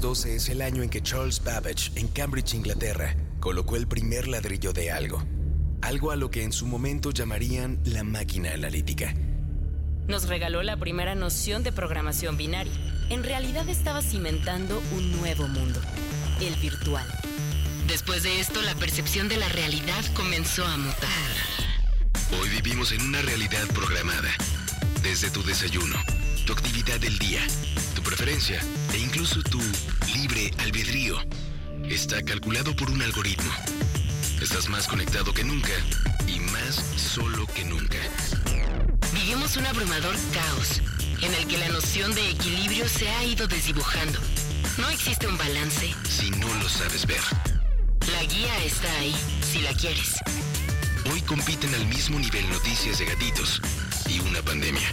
1812 es el año en que Charles Babbage, en Cambridge, Inglaterra, colocó el primer ladrillo de algo. Algo a lo que en su momento llamarían la máquina analítica. Nos regaló la primera noción de programación binaria. En realidad estaba cimentando un nuevo mundo, el virtual. Después de esto, la percepción de la realidad comenzó a mutar. Hoy vivimos en una realidad programada. Desde tu desayuno, tu actividad del día, tu preferencia e incluso tu libre albedrío está calculado por un algoritmo. Estás más conectado que nunca y más solo que nunca. Vivimos un abrumador caos en el que la noción de equilibrio se ha ido desdibujando. No existe un balance. Si no lo sabes ver, La guía está ahí, si la quieres. hoy compiten al mismo nivel noticias de gatitos y una pandemia,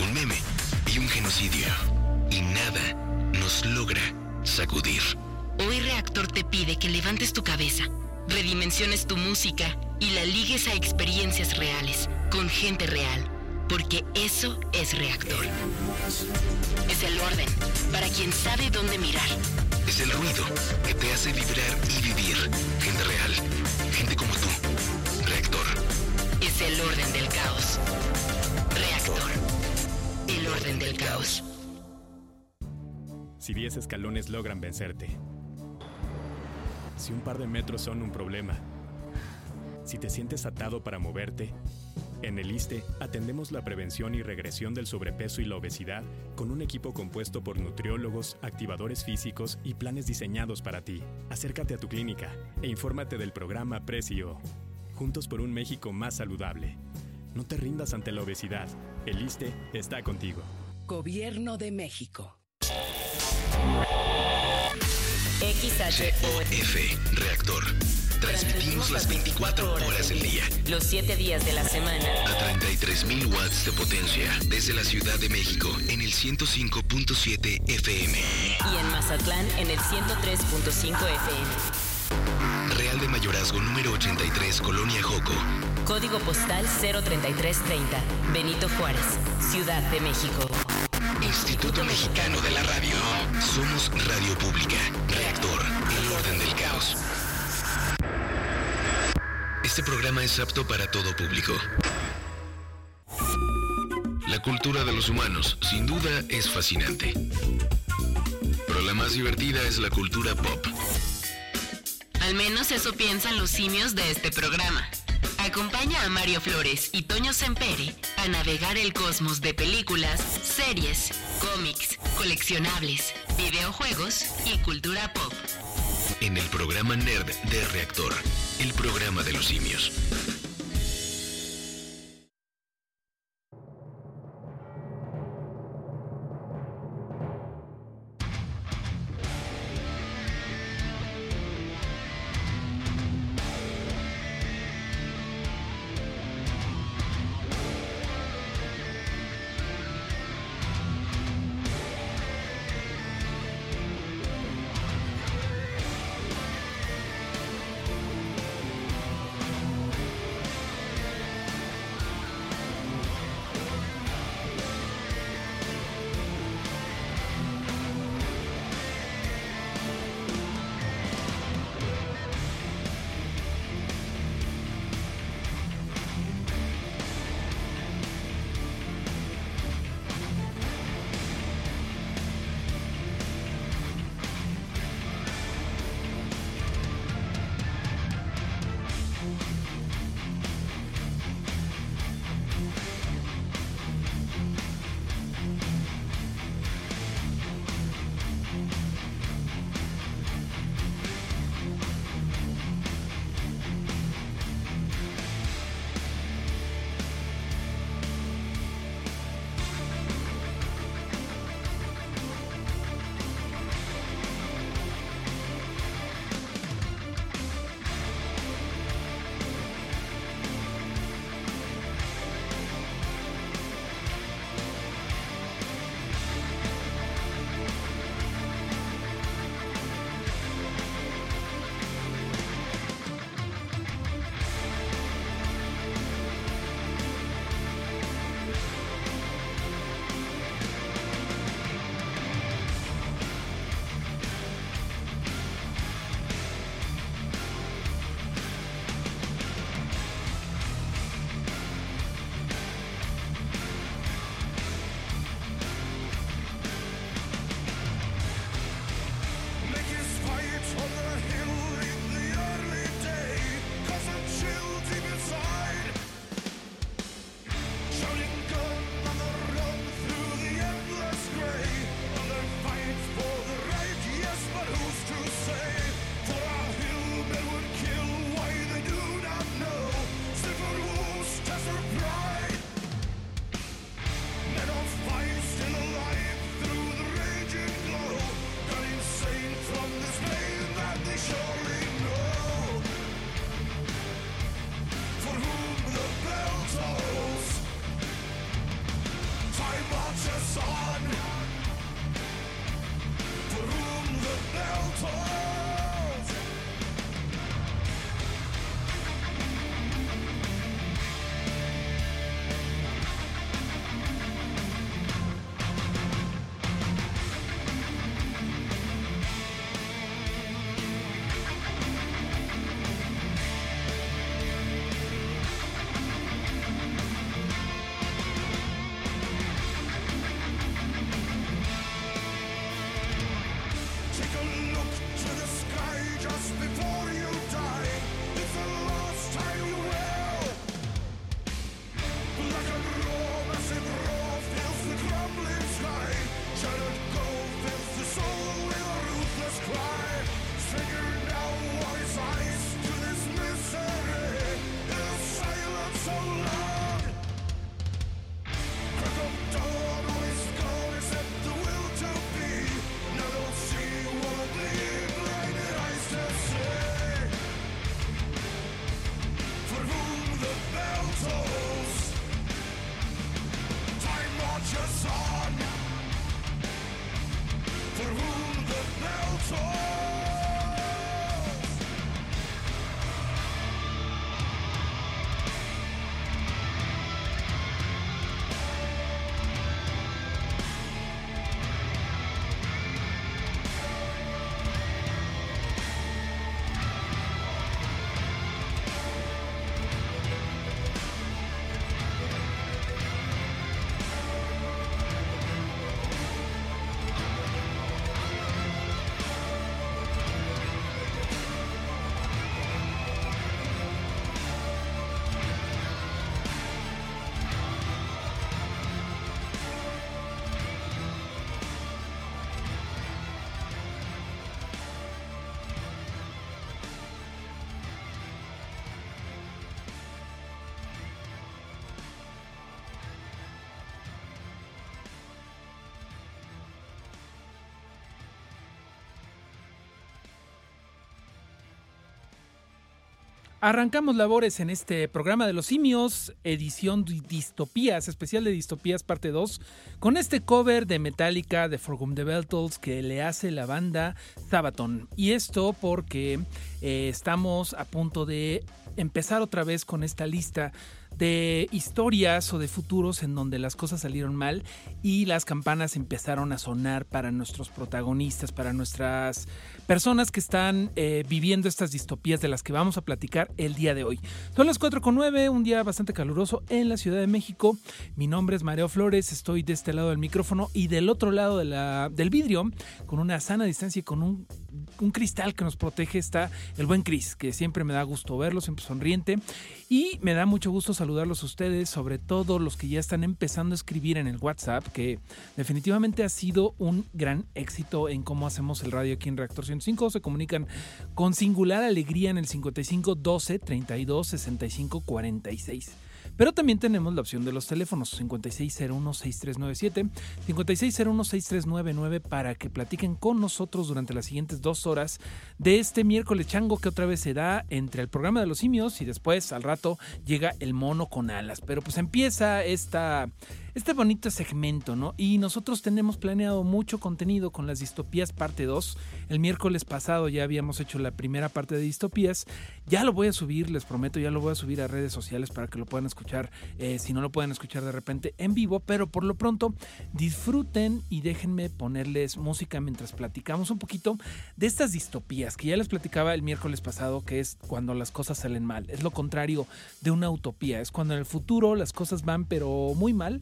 un meme y un genocidio. Sacudir. Hoy Reactor te pide que levantes tu cabeza, redimensiones tu música y la ligues a experiencias reales, con gente real, porque eso es Reactor. Es el orden, para quien sabe dónde mirar. Es el ruido que te hace vibrar y vivir. Gente real, gente como tú. Reactor. Es el orden del caos. Reactor. El orden del caos. Si 10 escalones logran vencerte. Si un par de metros son un problema. Si te sientes atado para moverte. En el ISTE atendemos la prevención y regresión del sobrepeso y la obesidad con un equipo compuesto por nutriólogos, activadores físicos y planes diseñados para ti. Acércate a tu clínica e infórmate del programa Precio. Juntos por un México más saludable. No te rindas ante la obesidad. El ISTE está contigo. Gobierno de México. XHOF. Reactor. Transmitimos las 24 horas del día. Los 7 días de la semana. A 33.000 watts de potencia. Desde la Ciudad de México en el 105.7 FM. Y en Mazatlán en el 103.5 FM. Real de Mayorazgo número 83, Colonia Joco. Código postal 03330. Benito Juárez, Ciudad de México. Instituto Mexicano de la Radio. Somos Radio Pública. Reactor. El orden del caos. Este programa es apto para todo público. La cultura de los humanos, sin duda, es fascinante. Pero la más divertida es la cultura pop. Al menos eso piensan los simios de este programa. Acompaña a Mario Flores y Toño Sempere a navegar el cosmos de películas, series, cómics, coleccionables, videojuegos y cultura pop. en el programa Nerd de Reactor, el programa de los simios. Arrancamos labores en este programa de los simios, edición de distopías, especial de distopías parte 2, con este cover de Metallica de For Whom the Bell Tolls que le hace la banda Sabaton. Y esto porque eh, estamos a punto de empezar otra vez con esta lista de historias o de futuros en donde las cosas salieron mal y las campanas empezaron a sonar para nuestros protagonistas, para nuestras personas que están eh, viviendo estas distopías de las que vamos a platicar el día de hoy. Son las 4 con 9, un día bastante caluroso en la Ciudad de México. Mi nombre es Mario Flores, estoy de este lado del micrófono y del otro lado de la, del vidrio, con una sana distancia y con un, un cristal que nos protege, está el buen Cris, que siempre me da gusto verlo, siempre sonriente. Y me da mucho gusto saludarlos a ustedes, sobre todo los que ya están empezando a escribir en el WhatsApp, que definitivamente ha sido un gran éxito en cómo hacemos el radio aquí en Reactor 105. Se comunican con singular alegría en el 55 12 32 65 46. Pero también tenemos la opción de los teléfonos 5601-6397, 5601-6399 para que platiquen con nosotros durante las siguientes dos horas de este miércoles chango que otra vez se da entre el programa de los simios y después al rato llega el mono con alas. Pero pues empieza esta este bonito segmento, ¿no? Y nosotros tenemos planeado mucho contenido con las distopías parte 2. El miércoles pasado ya habíamos hecho la primera parte de distopías. Ya lo voy a subir, les prometo, ya lo voy a subir a redes sociales para que lo puedan escuchar, eh, si no lo pueden escuchar de repente en vivo, pero por lo pronto disfruten y déjenme ponerles música mientras platicamos un poquito de estas distopías que ya les platicaba el miércoles pasado, que es cuando las cosas salen mal. Es lo contrario de una utopía, es cuando en el futuro las cosas van pero muy mal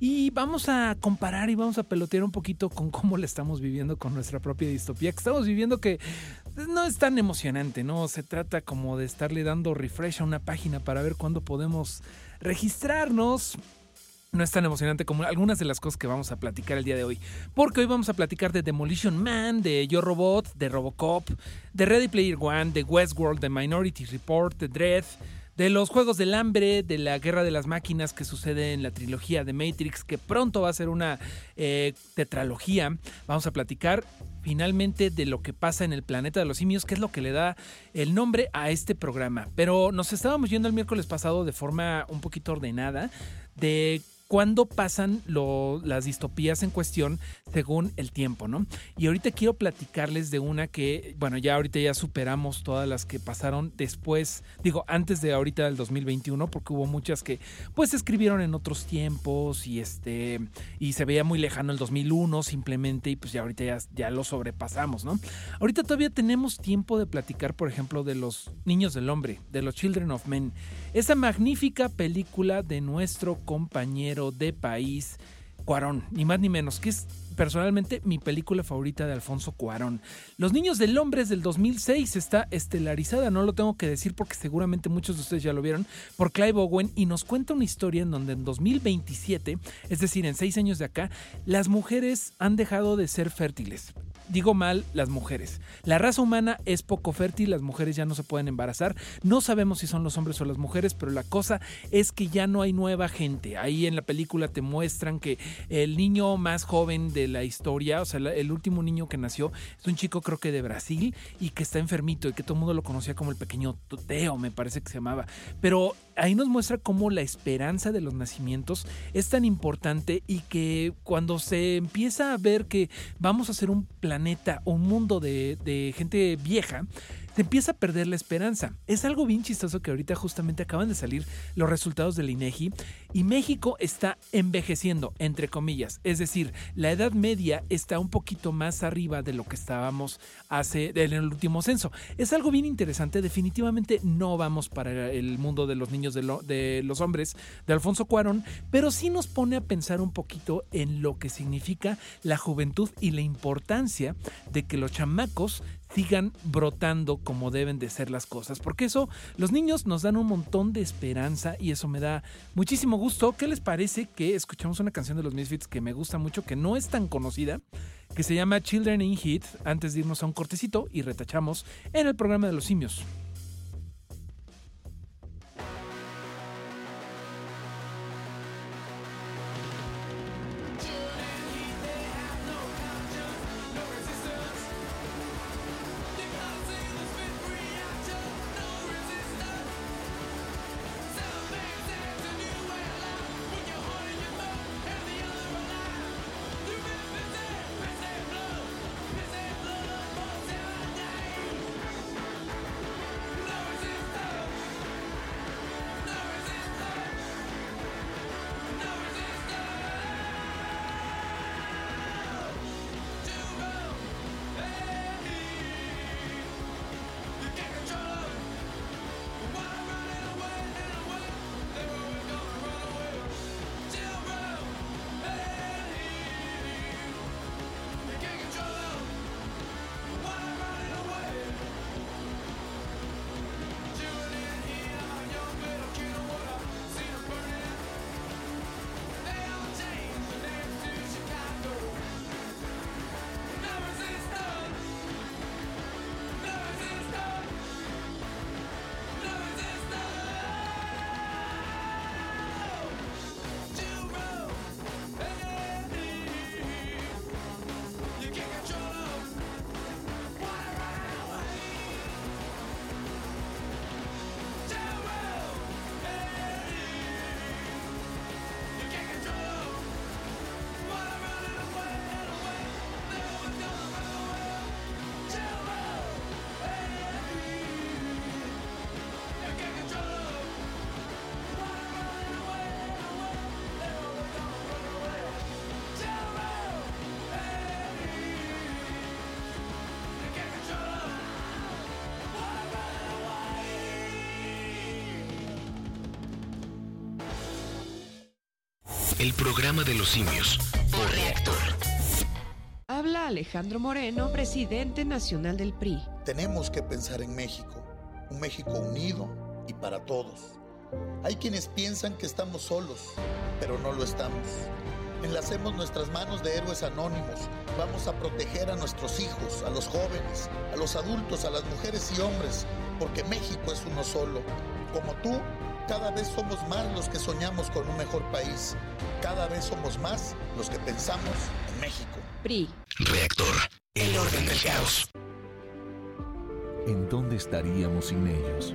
y vamos a comparar y vamos a pelotear un poquito con cómo la estamos viviendo con nuestra propia distopía, que estamos viviendo que no es tan emocionante, ¿no? Se trata como de estarle dando refresh a una página para ver cuándo podemos registrarnos. No es tan emocionante como algunas de las cosas que vamos a platicar el día de hoy. Porque hoy vamos a platicar de Demolition Man, de Yo Robot, de Robocop, de Ready Player One, de Westworld, de Minority Report, de Dread, de los Juegos del Hambre, de la Guerra de las Máquinas que sucede en la trilogía de Matrix, que pronto va a ser una eh, tetralogía. Vamos a platicar finalmente de lo que pasa en el planeta de los simios, que es lo que le da el nombre a este programa. Pero nos estábamos yendo el miércoles pasado de forma un poquito ordenada de cuándo pasan las distopías en cuestión según el tiempo, ¿no? Y ahorita quiero platicarles de una que, bueno, ya ahorita ya superamos todas las que pasaron después, digo, antes de ahorita del 2021, porque hubo muchas que pues escribieron en otros tiempos y este, y se veía muy lejano el 2001 simplemente y pues ya ahorita ya, ya lo sobrepasamos, ¿no? Ahorita todavía tenemos tiempo de platicar, por ejemplo, de los Niños del Hombre, de los Children of Men, esa magnífica película de nuestro compañero de país, Cuarón, ni más ni menos, que es personalmente mi película favorita de Alfonso Cuarón. Los Niños del Hombre es del 2006, está estelarizada, no lo tengo que decir porque seguramente muchos de ustedes ya lo vieron, por Clive Owen y nos cuenta una historia en donde en 2027, es decir, en seis años de acá, las mujeres han dejado de ser fértiles digo mal las mujeres. La raza humana es poco fértil, las mujeres ya no se pueden embarazar. No sabemos si son los hombres o las mujeres, pero la cosa es que ya no hay nueva gente. Ahí en la película te muestran que el niño más joven de la historia, o sea, el último niño que nació, es un chico creo que de Brasil y que está enfermito y que todo el mundo lo conocía como el pequeño Teo, me parece que se llamaba. Pero ahí nos muestra cómo la esperanza de los nacimientos es tan importante y que cuando se empieza a ver que vamos a ser un planeta, un mundo de, de gente vieja, empieza a perder la esperanza. Es algo bien chistoso que ahorita justamente acaban de salir los resultados del INEGI y México está envejeciendo, entre comillas. Es decir, la edad media está un poquito más arriba de lo que estábamos hace en el último censo. Es algo bien interesante. Definitivamente no vamos para el mundo de los niños de los hombres de Alfonso Cuarón, pero sí nos pone a pensar un poquito en lo que significa la juventud y la importancia de que los chamacos sigan brotando como deben de ser las cosas. Porque eso, los niños nos dan un montón de esperanza y eso me da muchísimo gusto. ¿Qué les parece que escuchamos una canción de los Misfits que me gusta mucho, que no es tan conocida, que se llama Children in Heat, antes de irnos a un cortecito y retachamos en el programa de los simios? El programa de los simios por reactor. Habla Alejandro Moreno, presidente nacional del PRI. Tenemos que pensar en México, un México unido y para todos. Hay quienes piensan que estamos solos, pero no lo estamos. Enlacemos nuestras manos de héroes anónimos. Vamos a proteger a nuestros hijos, a los jóvenes, a los adultos, a las mujeres y hombres, porque México es uno solo. Como tú, cada vez somos más los que soñamos con un mejor país. Cada vez somos más los que pensamos en México. PRI. Reactor, el orden del caos. ¿En dónde estaríamos sin ellos?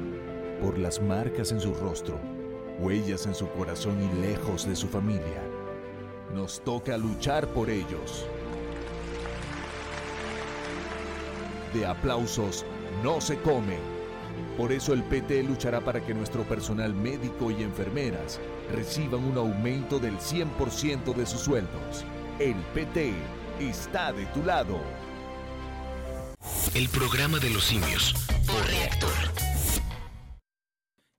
Por las marcas en su rostro, huellas en su corazón y lejos de su familia. Nos toca luchar por ellos. De aplausos no se come. Por eso el PT luchará para que nuestro personal médico y enfermeras reciban un aumento del 100% de sus sueldos. El PT está de tu lado. El programa de los simios por reactor.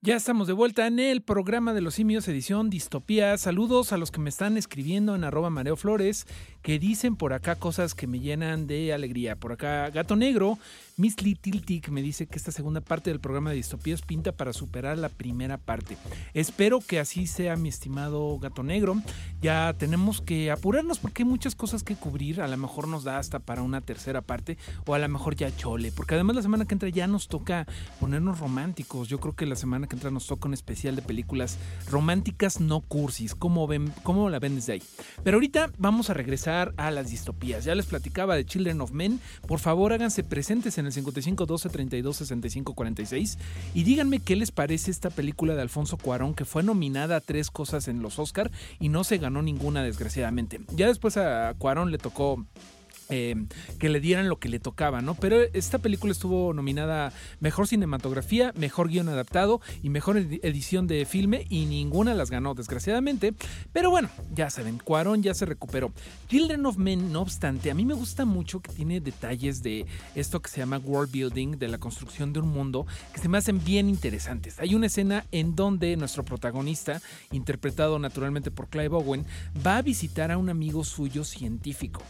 Ya estamos de vuelta en el programa de los simios, edición Distopía. Saludos a los que me están escribiendo en arroba Mareo Flores, que dicen por acá cosas que me llenan de alegría. Por acá, Gato Negro, Miss Little Tick me dice que esta segunda parte del programa de Distopías pinta para superar la primera parte. Espero que así sea, mi estimado Gato Negro. Ya tenemos que apurarnos porque hay muchas cosas que cubrir. A lo mejor nos da hasta para una tercera parte o a lo mejor ya chole. Porque además la semana que entra ya nos toca ponernos románticos. Yo creo que la semana que entra nos toca un especial de películas románticas no cursis. ¿Cómo, ven, cómo la ven desde ahí? Pero ahorita vamos a regresar a las distopías. Ya les platicaba de Children of Men. Por favor, háganse presentes en el 55 12 32 65 46 y díganme qué les parece esta película de Alfonso Cuarón que fue nominada a tres cosas en los Oscar y no se ganó ninguna desgraciadamente. Ya después a Cuarón le tocó eh, que le dieran lo que le tocaba, ¿no? Pero esta película estuvo nominada Mejor Cinematografía, Mejor Guión Adaptado y Mejor edi- Edición de Filme y ninguna las ganó, desgraciadamente. Pero bueno, ya saben, Cuarón ya se recuperó. Children of Men, no obstante, a mí me gusta mucho que tiene detalles de esto que se llama world building, de la construcción de un mundo, que se me hacen bien interesantes. Hay una escena en donde nuestro protagonista, interpretado naturalmente por Clive Owen, va a visitar a un amigo suyo científico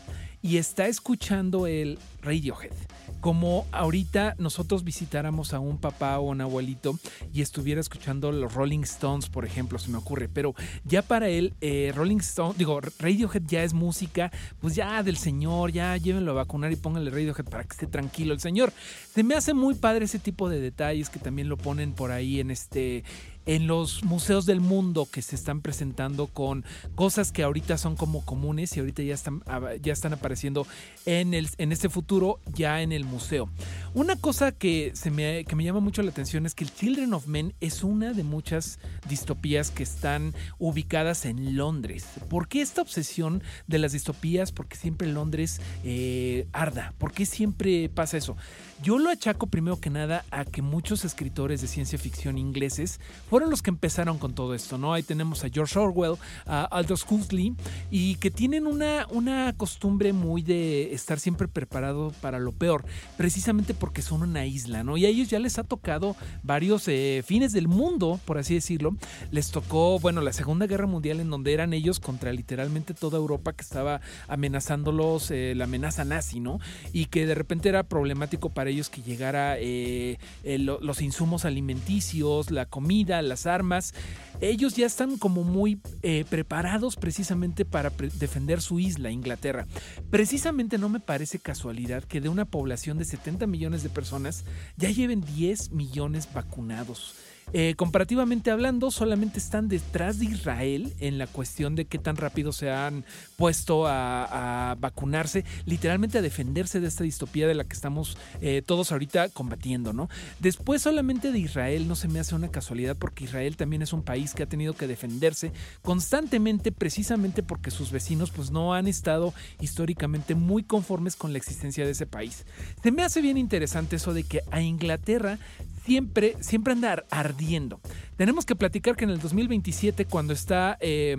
y está escuchando el Radiohead. Como ahorita nosotros visitáramos a un papá o un abuelito y estuviera escuchando los Rolling Stones, por ejemplo, se me ocurre. Pero ya para él, eh, Rolling Stones, digo, Radiohead ya es música, pues ya del señor, ya llévenlo a vacunar y pónganle Radiohead para que esté tranquilo el señor. Se me hace muy padre ese tipo de detalles que también lo ponen por ahí en este en los museos del mundo que se están presentando con cosas que ahorita son como comunes y ahorita ya están, ya están apareciendo en, el, en este futuro ya en el museo. Una cosa que, se me, que me llama mucho la atención es que el Children of Men es una de muchas distopías que están ubicadas en Londres. ¿Por qué esta obsesión de las distopías? Porque siempre Londres eh, arda. ¿Por qué siempre pasa eso? Yo lo achaco primero que nada a que muchos escritores de ciencia ficción ingleses fueron los que empezaron con todo esto, ¿no? Ahí tenemos a George Orwell, a Aldous Huxley, y que tienen una, una costumbre muy de estar siempre preparado para lo peor, precisamente porque son una isla, ¿no? Y a ellos ya les ha tocado varios eh, fines del mundo, por así decirlo. Les tocó, bueno, la Segunda Guerra Mundial en donde eran ellos contra literalmente toda Europa que estaba amenazándolos, eh, la amenaza nazi, ¿no? Y que de repente era problemático para ellos que llegara eh, lo, los insumos alimenticios, la comida, las armas. Ellos ya están como muy eh, preparados precisamente para defender su isla, Inglaterra. Precisamente no me parece casualidad que de una población de 70 millones de personas ya lleven 10 millones vacunados. Eh, comparativamente hablando, solamente están detrás de Israel en la cuestión de qué tan rápido se han puesto a, vacunarse, literalmente a defenderse de esta distopía de la que estamos eh, todos ahorita combatiendo, ¿no? Después solamente de Israel no se me hace una casualidad porque Israel también es un país que ha tenido que defenderse constantemente precisamente porque sus vecinos pues no han estado históricamente muy conformes con la existencia de ese país. Se me hace bien interesante eso de que a Inglaterra siempre, siempre anda ardiendo. Tenemos que platicar que en el 2027, cuando está... Eh,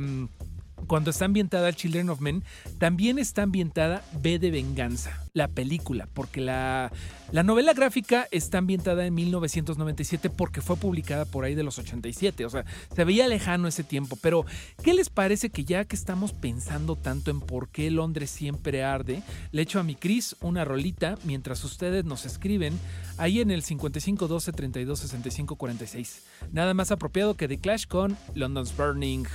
cuando está ambientada Children of Men, también está ambientada B de Venganza, la película, porque la, la novela gráfica está ambientada en 1997 porque fue publicada por ahí de los 87, o sea, se veía lejano ese tiempo, pero ¿qué les parece que ya que estamos pensando tanto en por qué Londres siempre arde, le echo a mi Cris una rolita mientras ustedes nos escriben ahí en el 55 12 32 65 46. Nada más apropiado que The Clash con London's Burning.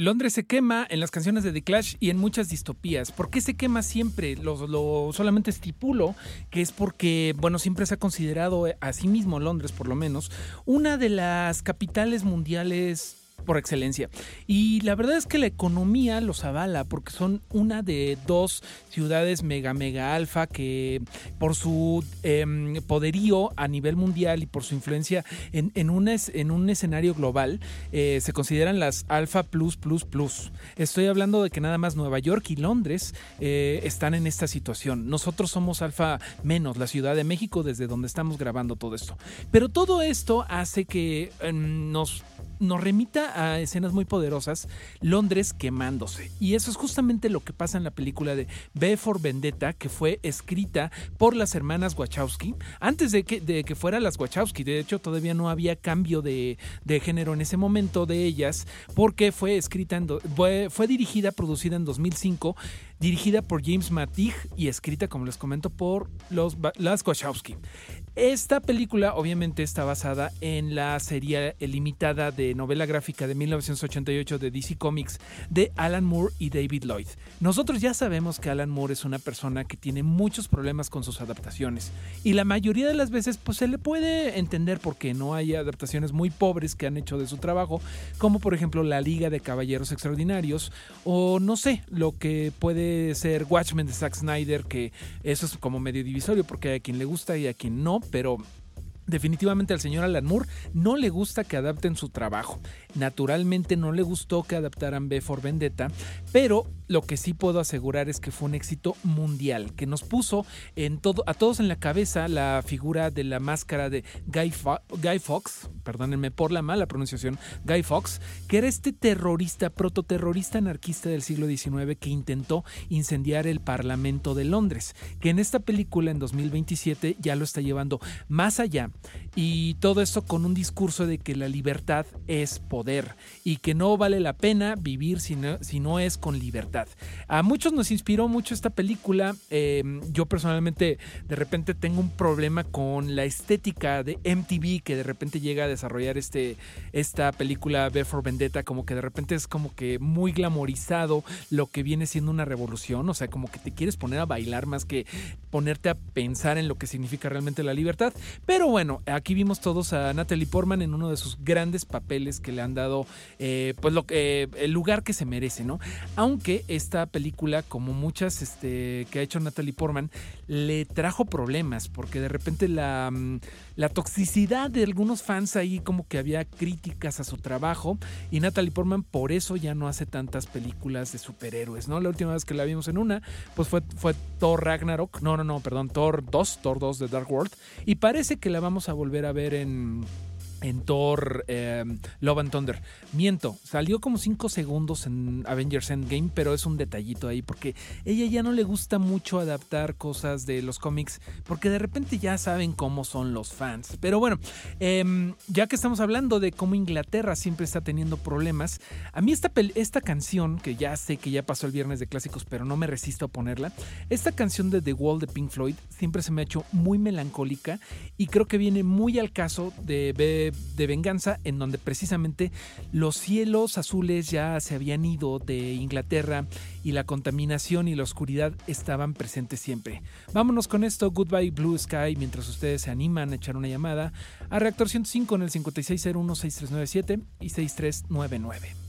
Londres se quema en las canciones de The Clash y en muchas distopías. ¿Por qué se quema siempre? Lo, lo- solamente estipulo que es porque, bueno, siempre se ha considerado a sí mismo Londres, por lo menos, una de las capitales mundiales por excelencia. Y la verdad es que la economía los avala porque son una de dos ciudades mega mega alfa que por su em, poderío a nivel mundial y por su influencia en, en un, es- en un escenario global eh, se consideran las alfa plus plus plus. Estoy hablando de que nada más Nueva York y Londres eh, están en esta situación. Nosotros somos alfa menos, la Ciudad de México desde donde estamos grabando todo esto. Pero todo esto hace que em, nos nos remita a escenas muy poderosas, Londres quemándose. Y eso es justamente lo que pasa en la película de B for Vendetta, que fue escrita por las hermanas Wachowski, antes de que, de que fuera las Wachowski. De hecho, todavía no había cambio de, de género en ese momento de ellas, porque fue escrita, en fue, fue dirigida, producida en 2005, dirigida por James Matig y escrita, como les comento, por los, las Wachowski. Esta película obviamente está basada en la serie limitada de novela gráfica de 1988 de DC Comics de Alan Moore y David Lloyd. Nosotros ya sabemos que Alan Moore es una persona que tiene muchos problemas con sus adaptaciones y la mayoría de las veces pues se le puede entender porque no hay adaptaciones muy pobres que han hecho de su trabajo, como por ejemplo La Liga de Caballeros Extraordinarios o no sé, lo que puede ser Watchmen de Zack Snyder, que eso es como medio divisorio porque hay a quien le gusta y a quien no, pero definitivamente al señor Alan Moore no le gusta que adapten su trabajo. Naturalmente no le gustó que adaptaran B for Vendetta, pero lo que sí puedo asegurar es que fue un éxito mundial, que nos puso en todo, a todos en la cabeza la figura de la máscara de Guy, Fo- Fox, perdónenme por la mala pronunciación, Guy Fox, que era este terrorista, prototerrorista anarquista del siglo XIX que intentó incendiar el Parlamento de Londres, que en esta película en 2027 ya lo está llevando más allá. Y todo esto con un discurso de que la libertad es poder y que no vale la pena vivir si no, si no es con libertad. A muchos nos inspiró mucho esta película. eh, yo personalmente de repente tengo un problema con la estética de MTV que de repente llega a desarrollar este, esta película V for Vendetta, como que de repente es como que muy glamorizado lo que viene siendo una revolución, o sea, como que te quieres poner a bailar más que ponerte a pensar en lo que significa realmente la libertad. Pero bueno, aquí vimos todos a Natalie Portman en uno de sus grandes papeles que le han dado, eh, pues lo que el lugar que se merece, ¿no? Aunque esta película, como muchas este, que ha hecho Natalie Portman, le trajo problemas porque de repente la, mm, la toxicidad de algunos fans ahí como que había críticas a su trabajo y Natalie Portman por eso ya no hace tantas películas de superhéroes, ¿no? La última vez que la vimos en una, pues fue, fue Thor Ragnarok, no, no, no, perdón, Thor 2, Thor 2 de Dark World y parece que la vamos a volver a ver en en Thor eh, Love and Thunder. Miento, salió como 5 segundos en Avengers Endgame, pero es un detallito ahí porque ella ya no le gusta mucho adaptar cosas de los cómics porque de repente ya saben cómo son los fans. Pero bueno, em, ya que estamos hablando de cómo Inglaterra siempre está teniendo problemas, a mí esta, esta canción, que ya sé que ya pasó el viernes de clásicos, pero no me resisto a ponerla, esta canción de The Wall de Pink Floyd siempre se me ha hecho muy melancólica y creo que viene muy al caso de, de, Venganza, en donde precisamente los cielos azules ya se habían ido de Inglaterra y la contaminación y la oscuridad estaban presentes siempre. Vámonos con esto, Goodbye Blue Sky, mientras ustedes se animan a echar una llamada a Reactor 105 en el 5601-6397 y 6399.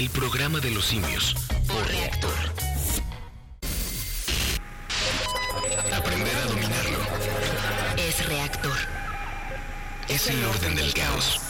El programa de los simios por reactor. Aprender a dominarlo Es reactor. es el orden del caos.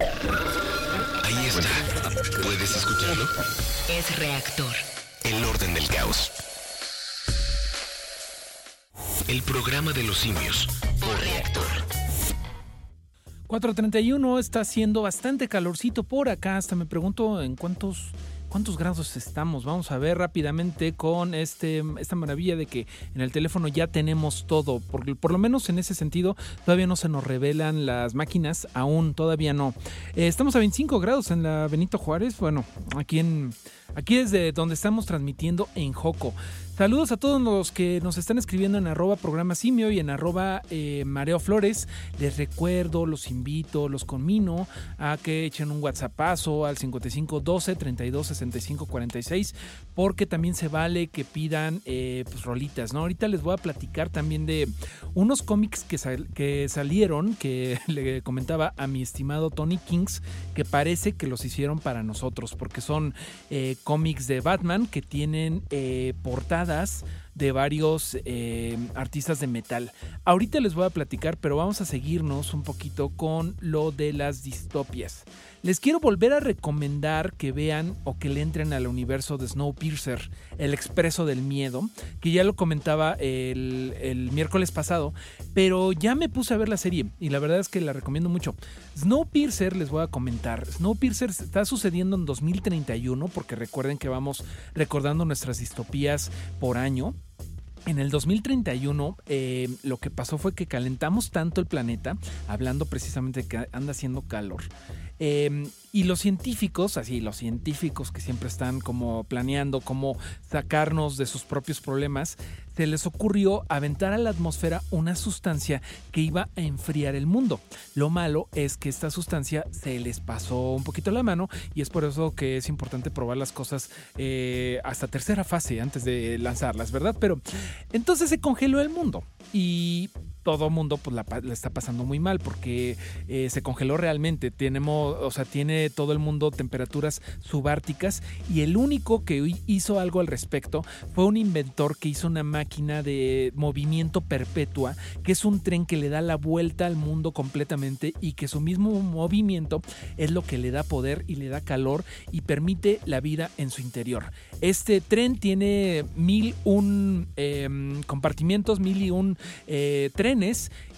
Ahí está. ¿Puedes escucharlo? Es reactor. El orden del caos. El programa de los simios por reactor. 4.31 está haciendo bastante calorcito por acá. Hasta me pregunto en cuántos, cuántos grados estamos. Vamos a ver rápidamente con este, esta maravilla de que en el teléfono ya tenemos todo. Por, por lo menos en ese sentido, todavía no se nos revelan las máquinas. Aún, todavía no. Eh, estamos a 25 grados en la Benito Juárez. Bueno, aquí en. Aquí desde donde estamos transmitiendo en Joco. Saludos a todos los que nos están escribiendo en arroba programa simio y en arroba eh, mareo flores. Les recuerdo, los invito, los conmino a que echen un whatsappazo al 55 12 32 65 46 porque también se vale que pidan eh, pues, rolitas, ¿no? Ahorita les voy a platicar también de unos cómics que, sal- que salieron que le comentaba a mi estimado Tony Kings que parece que los hicieron para nosotros porque son eh, cómics de Batman que tienen eh, portadas de varios artistas de metal. Ahorita les voy a platicar, pero vamos a seguirnos un poquito con lo de las distopias. Les quiero volver a recomendar que vean o que le entren al universo de Snowpiercer, el expreso del miedo, que ya lo comentaba el, miércoles pasado, pero ya me puse a ver la serie y la verdad es que la recomiendo mucho. Snowpiercer, les voy a comentar, Snowpiercer está sucediendo en 2031, porque recuerden que vamos recordando nuestras distopías por año. En el 2031 eh, lo que pasó fue que calentamos tanto el planeta, hablando precisamente que anda haciendo calor. Eh, y los científicos, así, los científicos que siempre están como planeando cómo sacarnos de sus propios problemas, se les ocurrió aventar a la atmósfera una sustancia que iba a enfriar el mundo. Lo malo es que esta sustancia se les pasó un poquito la mano y es por eso que es importante probar las cosas eh, hasta tercera fase antes de lanzarlas, ¿verdad? Pero entonces se congeló el mundo y todo mundo pues la, está pasando muy mal porque eh, se congeló realmente. Tenemos, o sea, tiene todo el mundo temperaturas subárticas y el único que hi- hizo algo al respecto fue un inventor que hizo una máquina de movimiento perpetua, que es un tren que le da la vuelta al mundo completamente y que su mismo movimiento es lo que le da poder y le da calor y permite la vida en su interior. Este tren tiene mil un em, compartimientos, mil y un eh,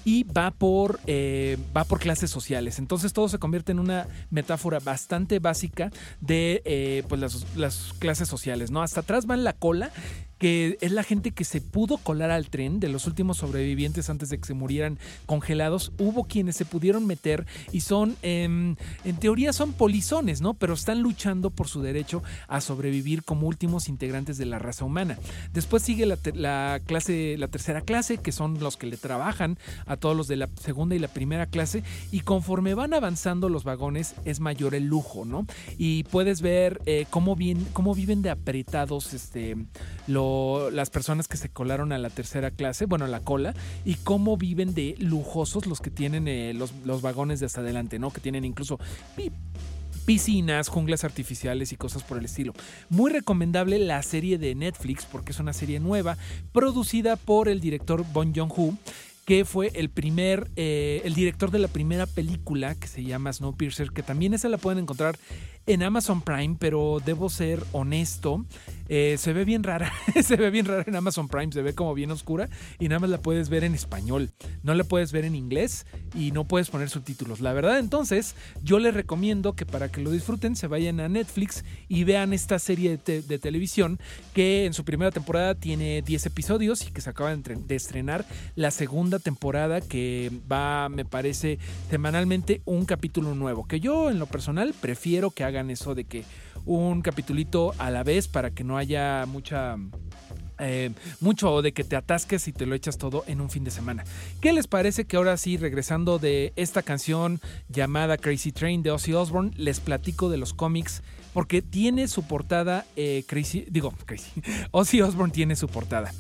y va por, eh, va por clases sociales. Entonces todo se convierte en una metáfora bastante básica de eh, pues las, las clases sociales. ¿no? Hasta atrás va la cola que es la gente que se pudo colar al tren de los últimos sobrevivientes antes de que se murieran congelados. Hubo quienes se pudieron meter y son, em, en teoría son polizones, ¿no? Pero están luchando por su derecho a sobrevivir como últimos integrantes de la raza humana. Después sigue la, clase, la tercera clase, que son los que le trabajan a todos los de la segunda y la primera clase. Y conforme van avanzando los vagones, es mayor el lujo, ¿no? Y puedes ver eh, cómo, cómo viven de apretados este, las personas que se colaron a la tercera clase, bueno, la cola, y cómo viven de lujosos los que tienen eh, los, los vagones de hasta adelante, ¿no? Que tienen incluso pi- piscinas, junglas artificiales y cosas por el estilo. Muy recomendable la serie de Netflix porque es una serie nueva producida por el director Bon Joon-ho que fue el primer, eh, el director de la primera película que se llama Snowpiercer, que también esa la pueden encontrar en Amazon Prime, pero debo ser honesto, eh, se ve bien rara, se ve bien rara en Amazon Prime, se ve como bien oscura y nada más la puedes ver en español, no la puedes ver en inglés y no puedes poner subtítulos. La verdad, entonces, yo les recomiendo que para que lo disfruten se vayan a Netflix y vean esta serie de, de televisión que en su primera temporada tiene 10 episodios y que se acaba de estrenar la segunda temporada que va, me parece, semanalmente un capítulo nuevo. Que yo en lo personal prefiero que eso de que un capitulito a la vez para que no haya mucha eh, mucho de que te atasques y te lo echas todo en un fin de semana. ¿Qué les parece que ahora sí, regresando de esta canción llamada Crazy Train de Ozzy Osbourne, les platico de los cómics? Porque tiene su portada, eh, Crazy, digo, Crazy, Ozzy Osbourne tiene su portada.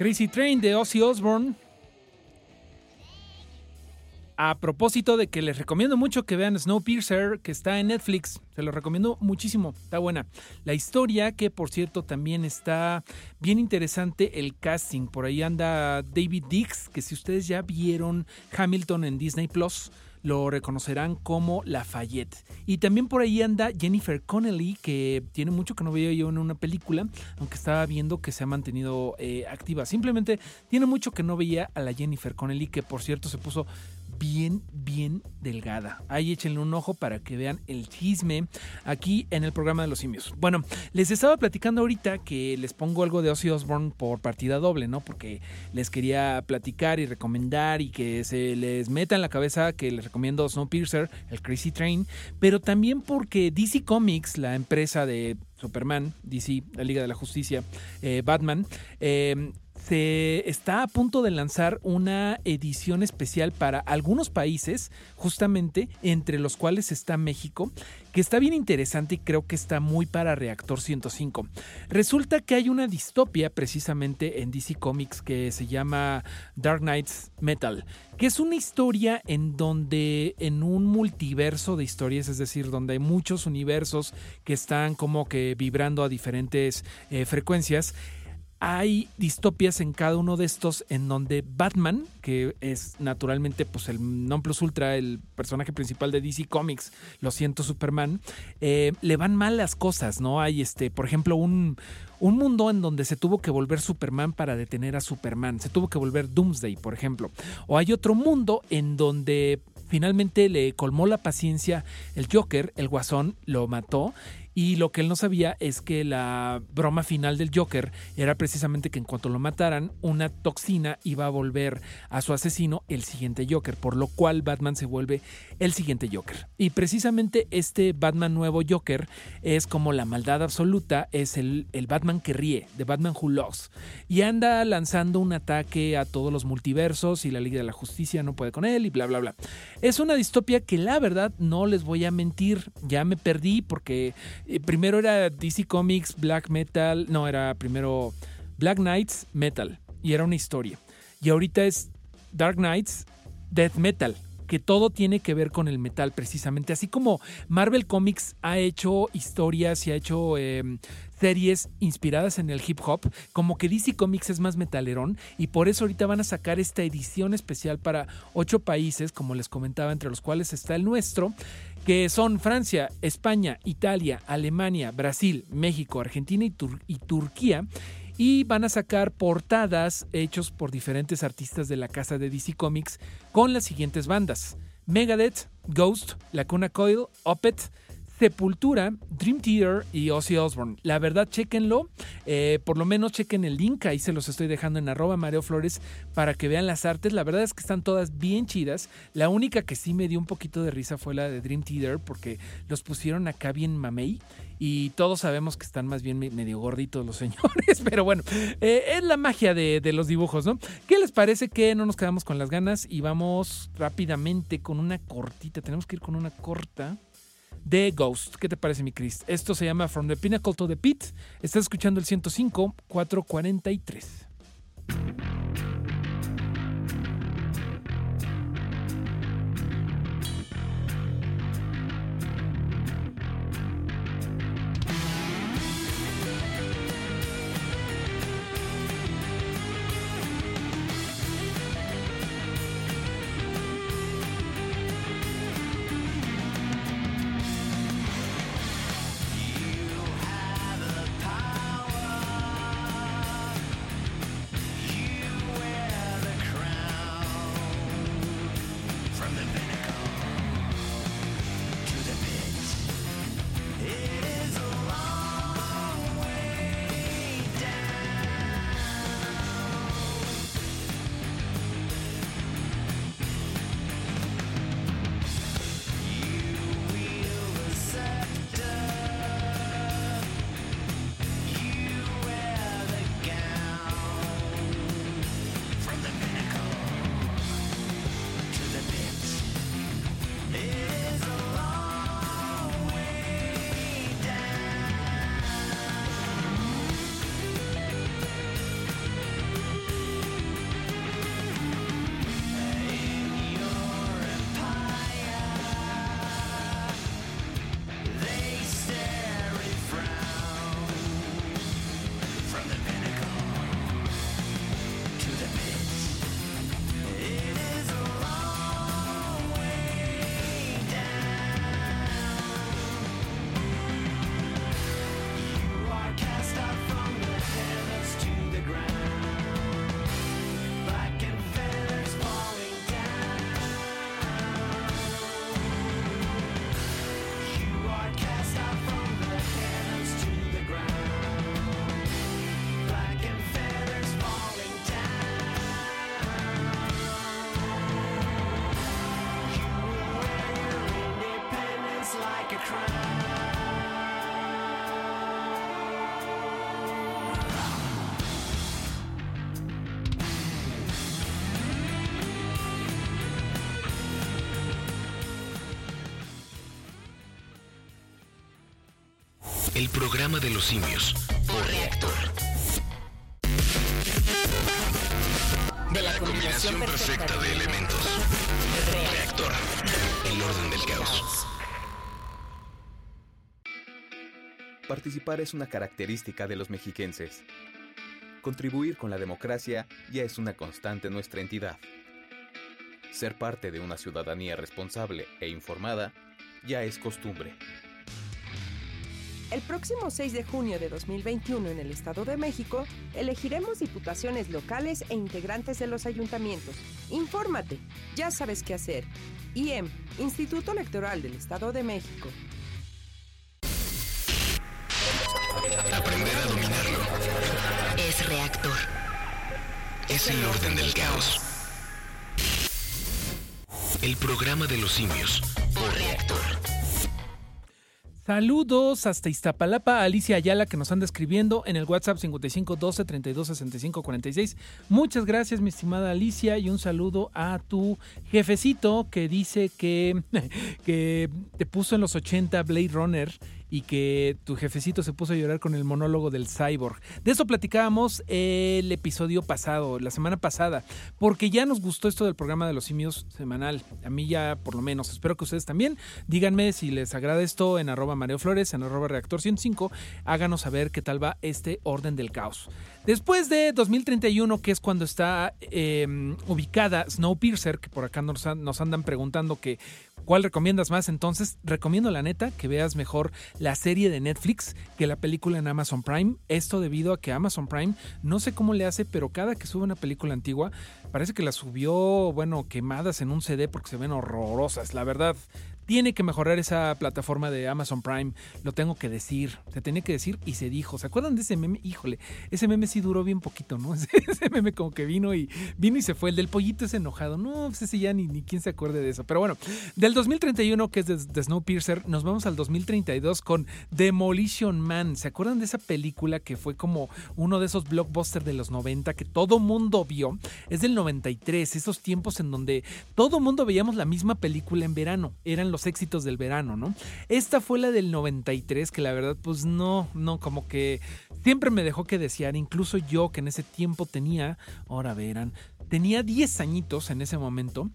Crazy Train de Ozzy Osbourne. A propósito de que les recomiendo mucho que vean Snowpiercer, que está en Netflix. Se lo recomiendo muchísimo. Está buena. La historia, que por cierto también está bien interesante el casting. Por ahí anda David Dix, que si ustedes ya vieron Hamilton en Disney Plus lo reconocerán como Lafayette. Y también por ahí anda Jennifer Connelly, que tiene mucho que no veía yo en una película, aunque estaba viendo que se ha mantenido eh, activa. Simplemente tiene mucho que no veía a la Jennifer Connelly, que por cierto se puso bien, bien delgada. Ahí échenle un ojo para que vean el chisme aquí en el programa de los simios. Bueno, les estaba platicando ahorita que les pongo algo de Ozzy Osbourne por partida doble, ¿no? Porque les quería platicar y recomendar y que se les meta en la cabeza que les recomiendo Snowpiercer, el Crazy Train, pero también porque DC Comics, la empresa de Superman, DC, la Liga de la Justicia, eh, Batman, eh, se está a punto de lanzar una edición especial para algunos países, justamente entre los cuales está México, que está bien interesante y creo que está muy para Reactor 105. Resulta que hay una distopia precisamente en DC Comics que se llama Dark Knights Metal, que es una historia en donde en un multiverso de historias, es decir, donde hay muchos universos que están como que vibrando a diferentes eh, frecuencias, hay distopias en cada uno de estos en donde Batman, que es naturalmente pues el non plus ultra, el personaje principal de DC Comics, lo siento Superman, eh, le van mal las cosas, ¿no? Hay este, por ejemplo, un, un mundo en donde se tuvo que volver Superman para detener a Superman, se tuvo que volver Doomsday, por ejemplo. O hay otro mundo en donde finalmente le colmó la paciencia el Joker, el Guasón, lo mató y lo que él no sabía es que la broma final del Joker era precisamente que en cuanto lo mataran, una toxina iba a volver a su asesino el siguiente Joker, por lo cual Batman se vuelve el siguiente Joker. Y precisamente este Batman nuevo Joker es como la maldad absoluta, es el, el Batman que ríe, de Batman Who Loves. Y anda lanzando un ataque a todos los multiversos y la Liga de la Justicia no puede con él y bla, bla, bla. Es una distopia que la verdad no les voy a mentir, ya me perdí porque eh, primero era DC Comics, Black Metal, no, era primero Black Knights, Metal, y era una historia. Y ahorita es Dark Knights, Death Metal, que todo tiene que ver con el metal precisamente. Así como Marvel Comics ha hecho historias y ha hecho eh, series inspiradas en el hip hop, como que DC Comics es más metalerón y por eso ahorita van a sacar esta edición especial para ocho países, como les comentaba, entre los cuales está el nuestro, que son Francia, España, Italia, Alemania, Brasil, México, Argentina y, Tur y Turquía y van a sacar portadas hechos por diferentes artistas de la casa de DC Comics con las siguientes bandas: Megadeth, Ghost, Lacuna Coil, Opeth, Sepultura, Dream Theater y Ozzy Osbourne. La verdad, chequenlo. Eh, por lo menos chequen el link. Ahí se los estoy dejando en arroba Mario Flores para que vean las artes. La verdad es que están todas bien chidas. La única que sí me dio un poquito de risa fue la de Dream Theater porque los pusieron acá bien mamey. Y todos sabemos que están más bien medio gorditos los señores. Pero bueno, eh, es la magia de, de los dibujos, ¿no? ¿Qué les parece que no nos quedamos con las ganas y vamos rápidamente con una cortita? Tenemos que ir con una corta de Ghost. ¿Qué te parece, mi Chris? Esto se llama From the Pinnacle to the Pit. Estás escuchando el 105 443. El programa de los simios por reactor. De la combinación perfecta de elementos. Reactor. El orden del caos. Participar es una característica de los mexiquenses. Contribuir con la democracia ya es una constante en nuestra entidad. Ser parte de una ciudadanía responsable e informada ya es costumbre. El próximo 6 de junio de 2021 en el Estado de México, elegiremos diputaciones locales e integrantes de los ayuntamientos. Infórmate, ya sabes qué hacer. IEM, Instituto Electoral del Estado de México. Aprender a dominarlo Es reactor. es el orden del caos. El programa de los simios por reactor. Saludos hasta Iztapalapa, Alicia Ayala que nos anda escribiendo en el WhatsApp 55 12 32 65 46. Muchas gracias, mi estimada Alicia, y un saludo a tu jefecito que dice que, que te puso en los 80 Blade Runner y que tu jefecito se puso a llorar con el monólogo del cyborg. De eso platicábamos el episodio pasado, la semana pasada, porque ya nos gustó esto del programa de los simios semanal. A mí ya por lo menos, espero que ustedes también. Díganme si les agrada esto en arroba Mario Flores, en arroba Reactor 105. Háganos saber qué tal va este orden del caos. Después de 2031, que es cuando está eh, ubicada Snowpiercer, que por acá nos, nos andan preguntando que cuál recomiendas más, entonces recomiendo la neta que veas mejor la serie de Netflix que la película en Amazon Prime. Esto debido a que Amazon Prime, no sé cómo le hace, pero cada que sube una película antigua, parece que la subió, bueno, quemadas en un CD porque se ven horrorosas, la verdad. Tiene que mejorar esa plataforma de Amazon Prime, lo tengo que decir, se tenía que decir y se dijo. ¿Se acuerdan de ese meme? Híjole, ese meme sí duró bien poquito, ¿no? Ese, meme como que vino y vino y se fue. El del pollito es enojado. No, pues ese ya ni, ni quién se acuerde de eso. Pero bueno, del 2031, que es de, de Snowpiercer, nos vamos al 2032 con Demolition Man. ¿Se acuerdan de esa película que fue como uno de esos blockbusters de los 90 que todo mundo vio? Es del 93, esos tiempos en donde todo mundo veíamos la misma película en verano. Eran los éxitos del verano, ¿no? Esta fue la del 93, que la verdad, pues no, no, como que siempre me dejó que desear. Incluso yo, que en ese tiempo tenía, ahora verán, tenía 10 añitos en ese momento.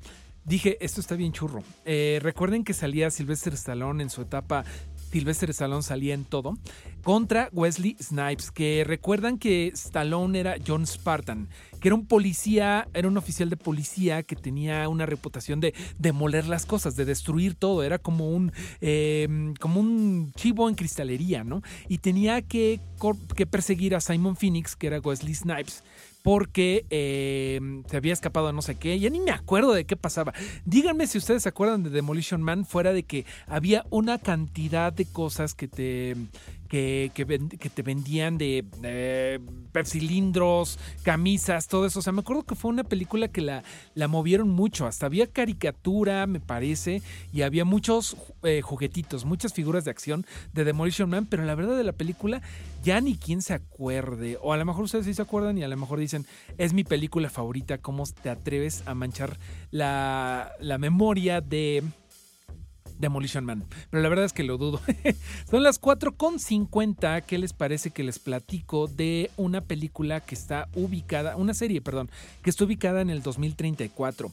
Dije, esto está bien churro. Eh, recuerden que salía Sylvester Stallone en su etapa Sylvester Stallone salía en todo, contra Wesley Snipes, que recuerdan que Stallone era John Spartan, que era un policía, era un oficial de policía que tenía una reputación de demoler las cosas, de destruir todo, era como un, eh, como un chivo en cristalería, ¿no? Y tenía que, que perseguir a Simon Phoenix, que era Wesley Snipes, porque eh, se había escapado no sé qué. Ya ni me acuerdo de qué pasaba. Díganme si ustedes se acuerdan de Demolition Man, fuera de que había una cantidad de cosas que te. Que, que te vendían de eh, cilindros, camisas, todo eso. O sea, me acuerdo que fue una película que la, la movieron mucho. Hasta había caricatura, me parece, y había muchos eh, juguetitos, muchas figuras de acción de Demolition Man, pero la verdad de la película ya ni quien se acuerde. O a lo mejor ustedes sí se acuerdan y a lo mejor dicen, es mi película favorita, ¿cómo te atreves a manchar la, la memoria de... Demolition Man. Pero la verdad es que lo dudo. Son las 4.50. ¿Qué les parece que les platico de una película que está ubicada, una serie, perdón, que está ubicada en el 2034?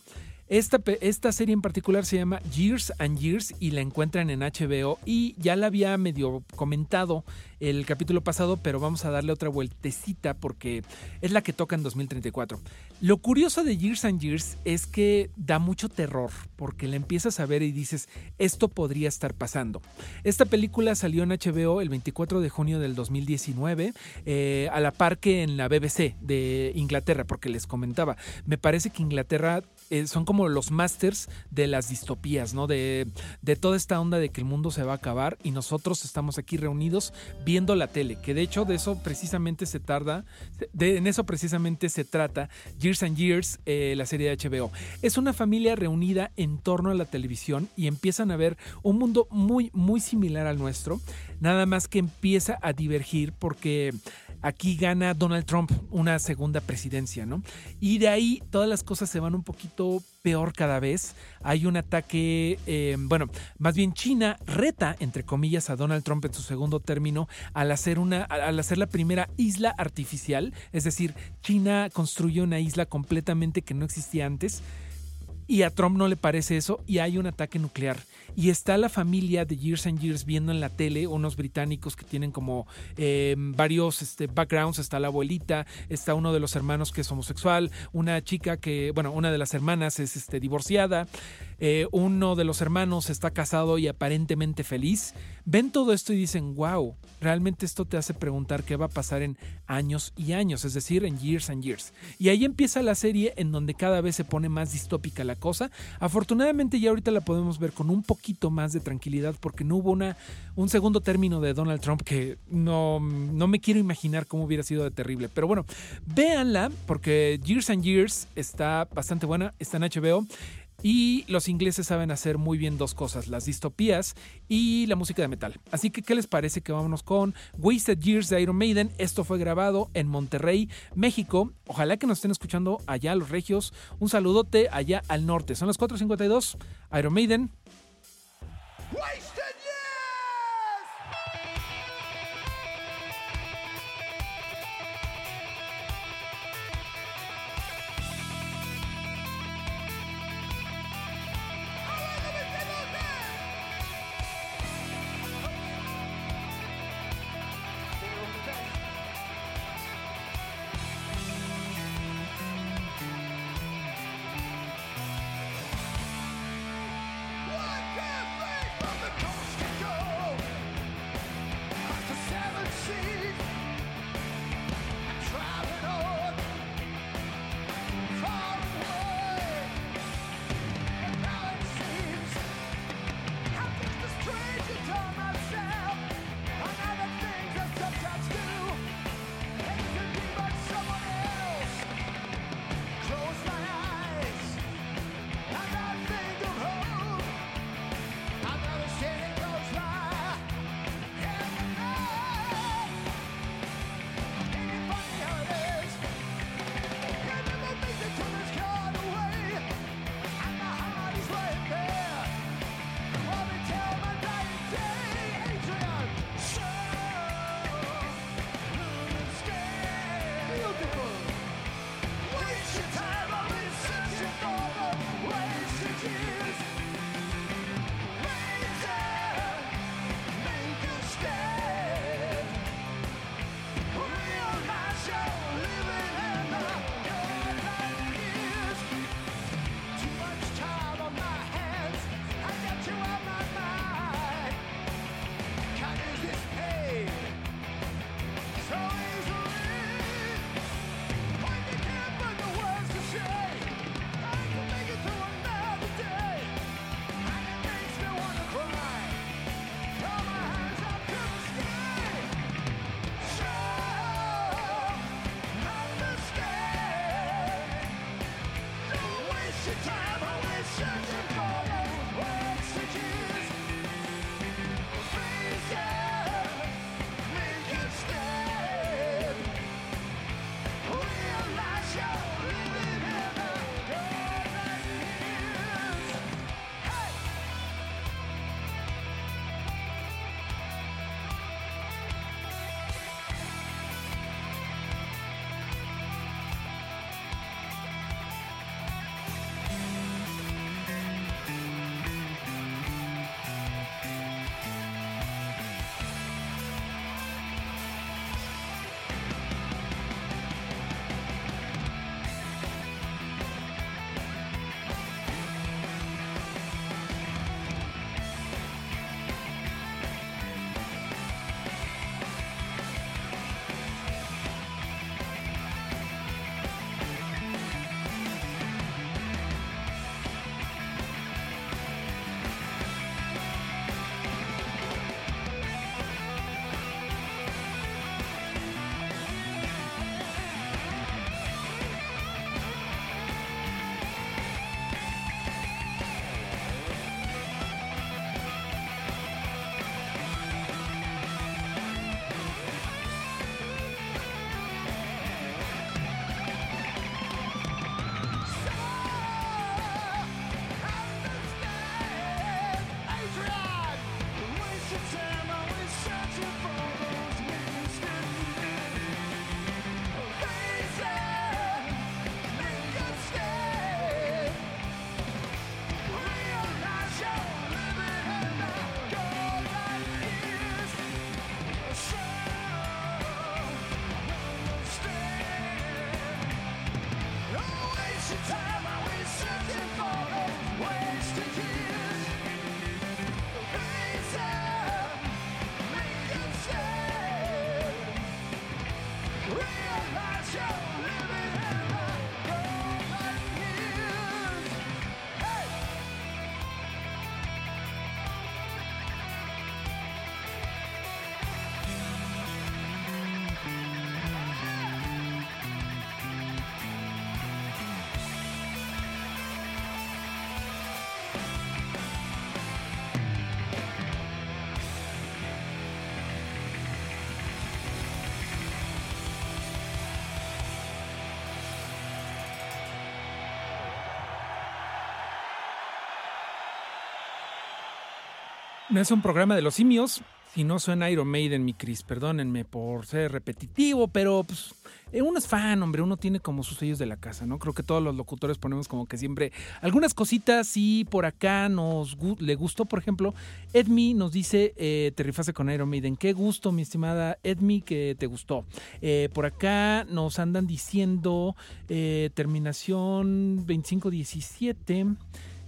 Esta, esta serie en particular se llama Years and Years y la encuentran en HBO y ya la había medio comentado el capítulo pasado, pero vamos a darle otra vueltecita porque es la que toca en 2034. Lo curioso de Years and Years es que da mucho terror porque la empiezas a ver y dices, esto podría estar pasando. Esta película salió en HBO el 24 de junio del 2019, eh, a la par que en la BBC de Inglaterra, porque les comentaba, me parece que Inglaterra eh, son como los masters de las distopías, ¿no? De, de toda esta onda de que el mundo se va a acabar y nosotros estamos aquí reunidos viendo la tele, que de hecho de eso precisamente se tarda, de, en eso precisamente se trata Years and Years, eh, la serie de HBO. Es una familia reunida en torno a la televisión y empiezan a ver un mundo muy, muy similar al nuestro, nada más que empieza a divergir porque aquí gana Donald Trump una segunda presidencia, ¿no? Y de ahí todas las cosas se van un poquito peor cada vez. Hay un ataque, eh, bueno, más bien China reta, entre comillas, a Donald Trump en su segundo término al hacer, una, al hacer la primera isla artificial. Es decir, China construyó una isla completamente que no existía antes. Y a Trump no le parece eso y hay un ataque nuclear. Y está la familia de Years and Years viendo en la tele, unos británicos que tienen como eh, varios este, backgrounds. Está la abuelita, está uno de los hermanos que es homosexual, una chica que, bueno, una de las hermanas es este, divorciada. Eh, uno de los hermanos está casado y aparentemente feliz. Ven todo esto y dicen, wow, realmente esto te hace preguntar qué va a pasar en años y años, es decir, en years and years. Y ahí empieza la serie en donde cada vez se pone más distópica la cosa. Afortunadamente ya ahorita la podemos ver con un poquito más de tranquilidad porque no hubo una, un segundo término de Donald Trump que no, no me quiero imaginar cómo hubiera sido de terrible. Pero bueno, véanla porque Years and Years está bastante buena, está en HBO. Y los ingleses saben hacer muy bien dos cosas, las distopías y la música de metal. Así que, ¿qué les parece que vámonos con Wasted Years de Iron Maiden? Esto fue grabado en Monterrey, México. Ojalá que nos estén escuchando allá los regios. Un saludote allá al norte. Son las 4.52. Iron Maiden. From No es un programa de los simios. Si no suena Iron Maiden, mi Chris, perdónenme por ser repetitivo, pero pues eh, uno es fan, hombre, uno tiene como sus sellos de la casa, ¿no? Creo que todos los locutores ponemos como que siempre algunas cositas y por acá nos le gustó, por ejemplo, Edmi nos dice, eh, te rifase con Iron Maiden, qué gusto, mi estimada Edmi, que te gustó. Eh, por acá nos andan diciendo eh, terminación 2517.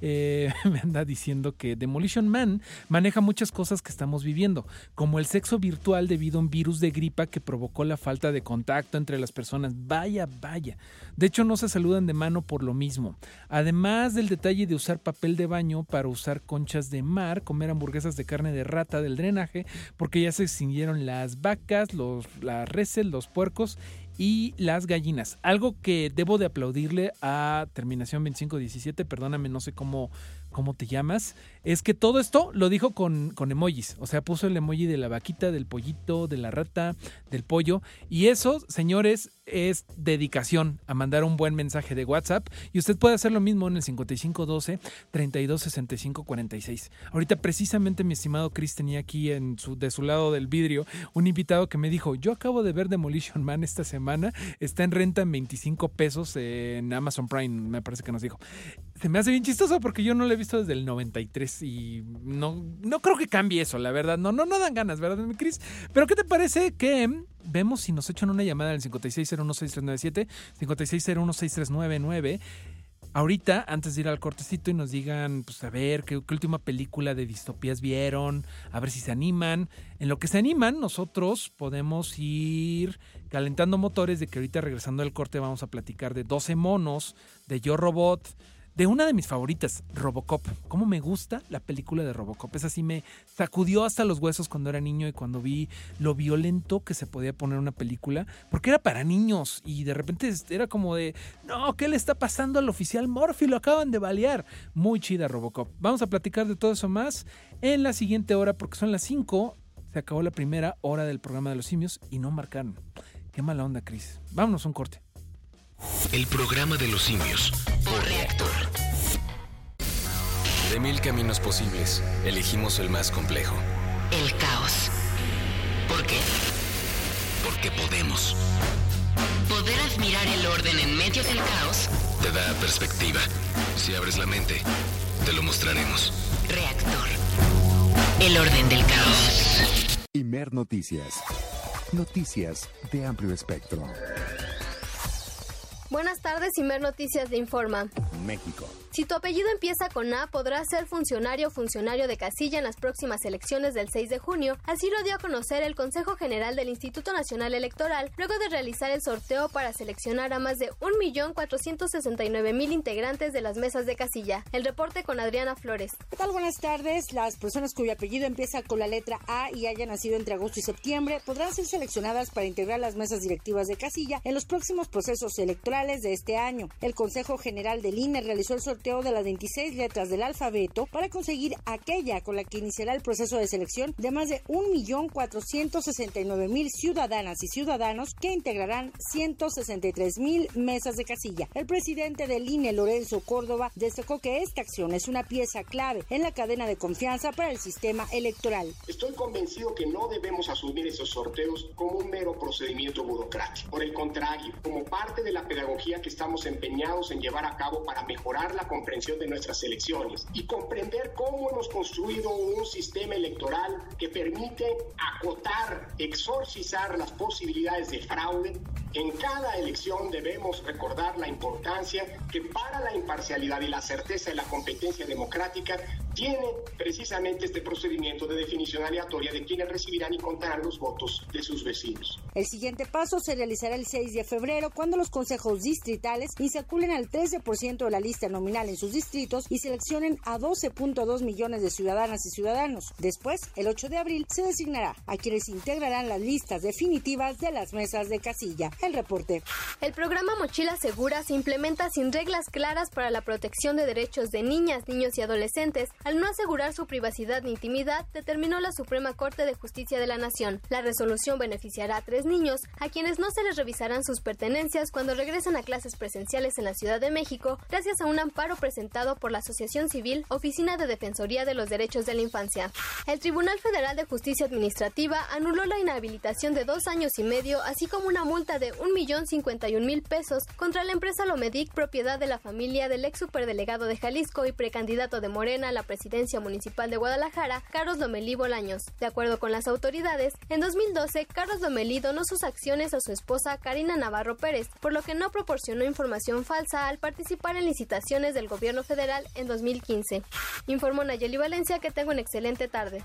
Eh, me anda diciendo que Demolition Man maneja muchas cosas que estamos viviendo, como el sexo virtual debido a un virus de gripa que provocó la falta de contacto entre las personas. Vaya, vaya. De hecho, no se saludan de mano por lo mismo. Además del detalle de usar papel de baño para usar conchas de mar, comer hamburguesas de carne de rata del drenaje, porque ya se extinguieron las vacas, los, las reses, los puercos y las gallinas. Algo que debo de aplaudirle a Terminación 2517, perdóname, no sé cómo, cómo te llamas, es que todo esto lo dijo con, con emojis. O sea, puso el emoji de la vaquita, del pollito, de la rata, del pollo. Y eso, señores, es dedicación a mandar un buen mensaje de WhatsApp. Y usted puede hacer lo mismo en el 5512 326546. Ahorita, precisamente, mi estimado Chris tenía aquí en su, de su lado del vidrio un invitado que me dijo: Yo acabo de ver Demolition Man esta semana. Está en renta en 25 pesos en Amazon Prime, me parece que nos dijo. Se me hace bien chistoso porque yo no lo he visto desde el 93 y no, no creo que cambie eso, la verdad. No, no, no dan ganas, ¿verdad, mi Chris? Pero ¿qué te parece que vemos si nos echan una llamada al 56016397, 56016399? Ahorita, antes de ir al cortecito y nos digan, pues a ver, ¿qué, qué última película de distopías vieron, a ver si se animan. En lo que se animan, nosotros podemos ir calentando motores de que ahorita regresando al corte vamos a platicar de 12 monos, de Yo Robot, de una de mis favoritas, Robocop. ¿Cómo me gusta la película de Robocop? Esa sí me sacudió hasta los huesos cuando era niño y cuando vi lo violento que se podía poner una película, porque era para niños y de repente era como de, no, ¿qué le está pasando al oficial Morphy? Lo acaban de balear. Muy chida Robocop. Vamos a platicar de todo eso más en la siguiente hora porque son las 5. Se acabó la primera hora del programa de los simios y no marcaron. Qué mala onda, Chris. Vámonos un corte. El programa de los simios por reactor. De mil caminos posibles, elegimos el más complejo. El caos. ¿Por qué? Porque podemos. Poder admirar el orden en medio del caos. Te da perspectiva. Si abres la mente, te lo mostraremos. Reactor. El orden del caos. Imer Noticias. Noticias de amplio espectro. Buenas tardes, Imer Noticias le informa. México. Si tu apellido empieza con A, podrás ser funcionario o funcionario de casilla en las próximas elecciones del 6 de junio. Así lo dio a conocer el Consejo General del Instituto Nacional Electoral, luego de realizar el sorteo para seleccionar a más de 1.469.000 integrantes de las mesas de casilla. El reporte con Adriana Flores. ¿Qué tal? Buenas tardes. Las personas cuyo apellido empieza con la letra A y hayan nacido entre agosto y septiembre podrán ser seleccionadas para integrar las mesas directivas de casilla en los próximos procesos electorales de este año. El Consejo General del INE realizó el sorteo de las 26 letras del alfabeto para conseguir aquella con la que iniciará el proceso de selección de más de 1.469.000 ciudadanas y ciudadanos que integrarán 163.000 mesas de casilla. El presidente del INE, Lorenzo Córdoba, destacó que esta acción es una pieza clave en la cadena de confianza para el sistema electoral. Estoy convencido que no debemos asumir esos sorteos como un mero procedimiento burocrático. Por el contrario, como parte de la pedagogía que estamos empeñados en llevar a cabo para mejorar la comprensión de nuestras elecciones y comprender cómo hemos construido un sistema electoral que permite acotar, exorcizar las posibilidades de fraude. En cada elección debemos recordar la importancia que para la imparcialidad y la certeza de la competencia democrática tiene precisamente este procedimiento de definición aleatoria de quienes recibirán y contarán los votos de sus vecinos. El siguiente paso se realizará el 6 de febrero cuando los consejos distritales insaculen al 13% de la lista nominal en sus distritos y seleccionen a 12.2 millones de ciudadanas y ciudadanos. Después, el 8 de abril, se designará a quienes integrarán las listas definitivas de las mesas de casilla. el reporte. El programa Mochila Segura se implementa sin reglas claras para la protección de derechos de niñas, niños y adolescentes. Al no asegurar su privacidad ni intimidad, determinó la Suprema Corte de Justicia de la Nación. La resolución beneficiará a tres niños, a quienes no se les revisarán sus pertenencias cuando regresen a clases presenciales en la Ciudad de México, gracias a un amparo presentado por la Asociación Civil Oficina de Defensoría de los Derechos de la Infancia. El Tribunal Federal de Justicia Administrativa anuló la inhabilitación de dos años y medio, así como una multa de 1.051.000 pesos contra la empresa Lomedic, propiedad de la familia del ex superdelegado de Jalisco y precandidato de Morena a la presidencia municipal de Guadalajara, Carlos Lomelí Bolaños. De acuerdo con las autoridades, en 2012 Carlos Lomelí donó sus acciones a su esposa Karina Navarro Pérez, por lo que no proporcionó información falsa al participar en licitaciones del gobierno federal en 2015. Informó Nayeli Valencia que tengo una excelente tarde.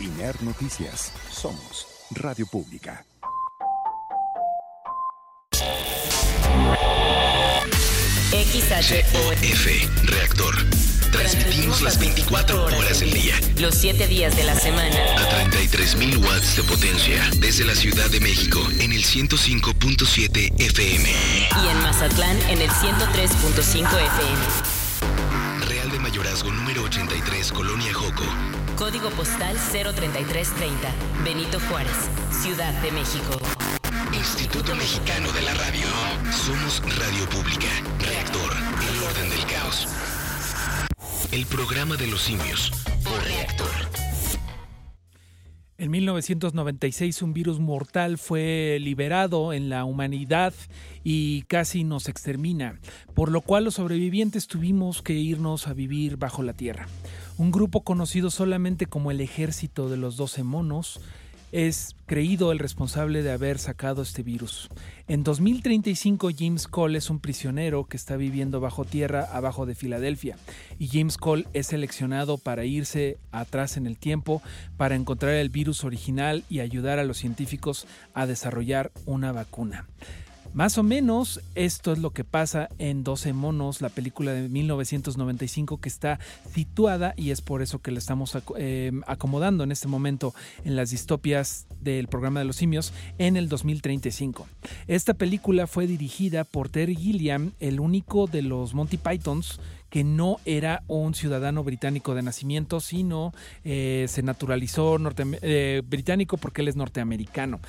INER Noticias. Somos Radio Pública. COF, reactor. Transmitimos las 24 horas del día. Los 7 días de la semana. A 33.000 watts de potencia. Desde la Ciudad de México en el 105.7 FM. Y en Mazatlán en el 103.5 FM. Real de Mayorazgo número 83, Colonia Joco. Código postal 03330. Benito Juárez, Ciudad de México. Instituto Mexicano de la Radio. Somos Radio Pública. Reactor. El orden del caos. El programa de los simios. Por reactor. En 1996 un virus mortal fue liberado en la humanidad y casi nos extermina, por lo cual los sobrevivientes tuvimos que irnos a vivir bajo la tierra. Un grupo conocido solamente como el Ejército de los Doce Monos es creído el responsable de haber sacado este virus. En 2035 James Cole es un prisionero que está viviendo bajo tierra abajo de Filadelfia y James Cole es seleccionado para irse atrás en el tiempo para encontrar el virus original y ayudar a los científicos a desarrollar una vacuna. Más o menos esto es lo que pasa en 12 monos, la película de 1995 que está situada y es por eso que la estamos eh, acomodando en este momento en las distopias del programa de los simios en el 2035. Esta película fue dirigida por Terry Gilliam, el único de los Monty Pythons que no era un ciudadano británico de nacimiento, sino eh, se naturalizó eh, británico porque él es norteamericano.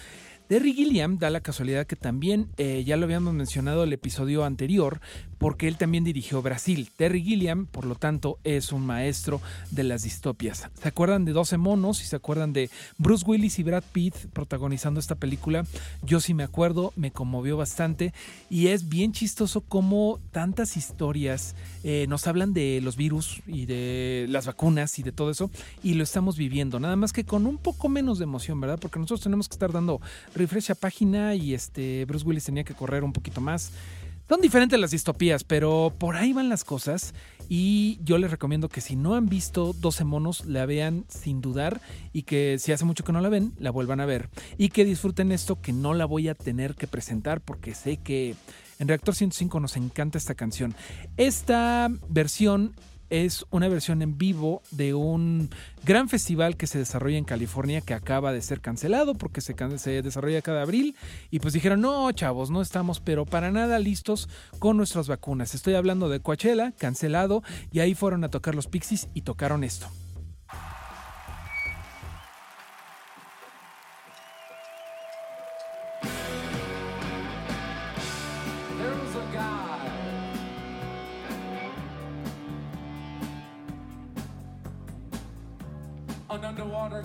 Terry Gilliam da la casualidad que también, eh, ya lo habíamos mencionado el episodio anterior, porque él también dirigió Brasil. Terry Gilliam, por lo tanto, es un maestro de las distopias. ¿Se acuerdan de 12 monos y se acuerdan de Bruce Willis y Brad Pitt protagonizando esta película? Yo sí me acuerdo, me conmovió bastante y es bien chistoso cómo tantas historias eh, nos hablan de los virus y de las vacunas y de todo eso y lo estamos viviendo, nada más que con un poco menos de emoción, ¿verdad? Porque nosotros tenemos que estar dando refresh a página y este Bruce Willis tenía que correr un poquito más. Son diferentes las distopías, pero por ahí van las cosas y yo les recomiendo que si no han visto 12 monos, la vean sin dudar y que si hace mucho que no la ven, la vuelvan a ver y que disfruten esto que no la voy a tener que presentar porque sé que en Reactor 105 nos encanta esta canción. Esta versión es una versión en vivo de un gran festival que se desarrolla en California que acaba de ser cancelado porque se, desarrolla cada abril y pues dijeron, no chavos, no estamos pero para nada listos con nuestras vacunas. Estoy hablando de Coachella, cancelado, y ahí fueron a tocar los Pixies y tocaron esto.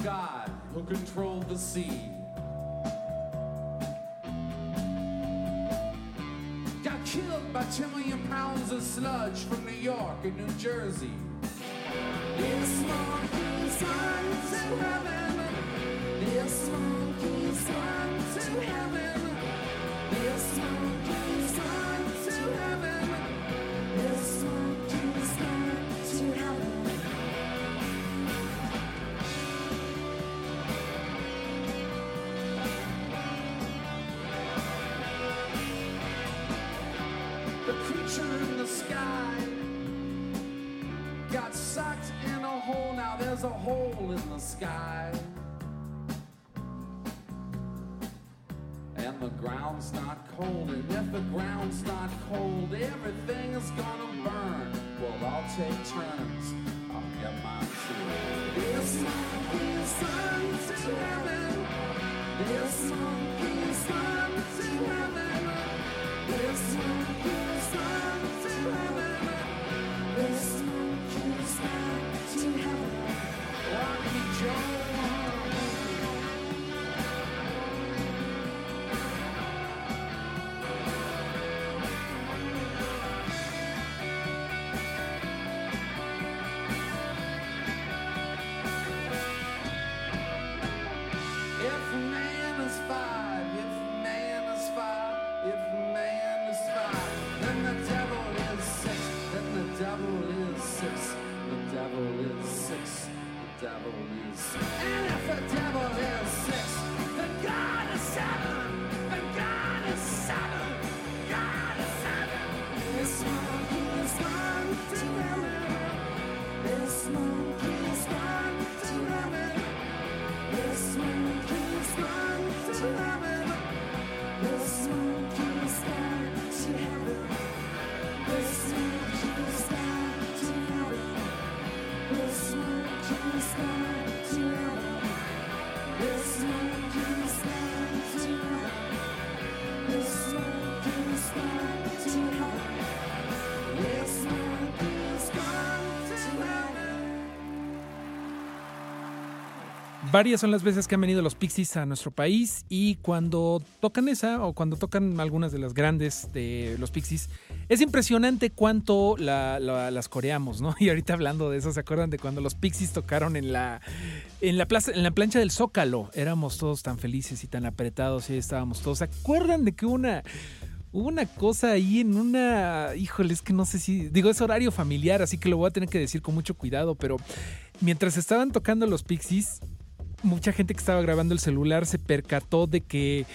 God who controlled the sea. Got killed by 10 million pounds of sludge from New York and New Jersey. This monkey's on to heaven. This monkey's on to heaven. There's a hole in the sky. And the ground's not cold, and if the ground's not cold, everything is gonna burn. Well, I'll take turns. I'll get mine too. This monkey's son to heaven. This monkey's son to heaven. This monkey's son to heaven. This Show. Varias son las veces que han venido los Pixies a nuestro país y cuando tocan esa o cuando tocan algunas de las grandes de los Pixies, es impresionante cuánto la- la- las coreamos, ¿no? Y ahorita hablando de eso, ¿se acuerdan de cuando los Pixies tocaron en la, en la, plaza, en la plancha del Zócalo? Éramos todos tan felices y tan apretados y ahí estábamos todos. ¿Se acuerdan de que una... Hubo una cosa ahí en una. Híjole, es que no sé si. Digo, es horario familiar, así que lo voy a tener que decir con mucho cuidado, pero mientras estaban tocando los Pixies, mucha gente que estaba grabando el celular se percató de que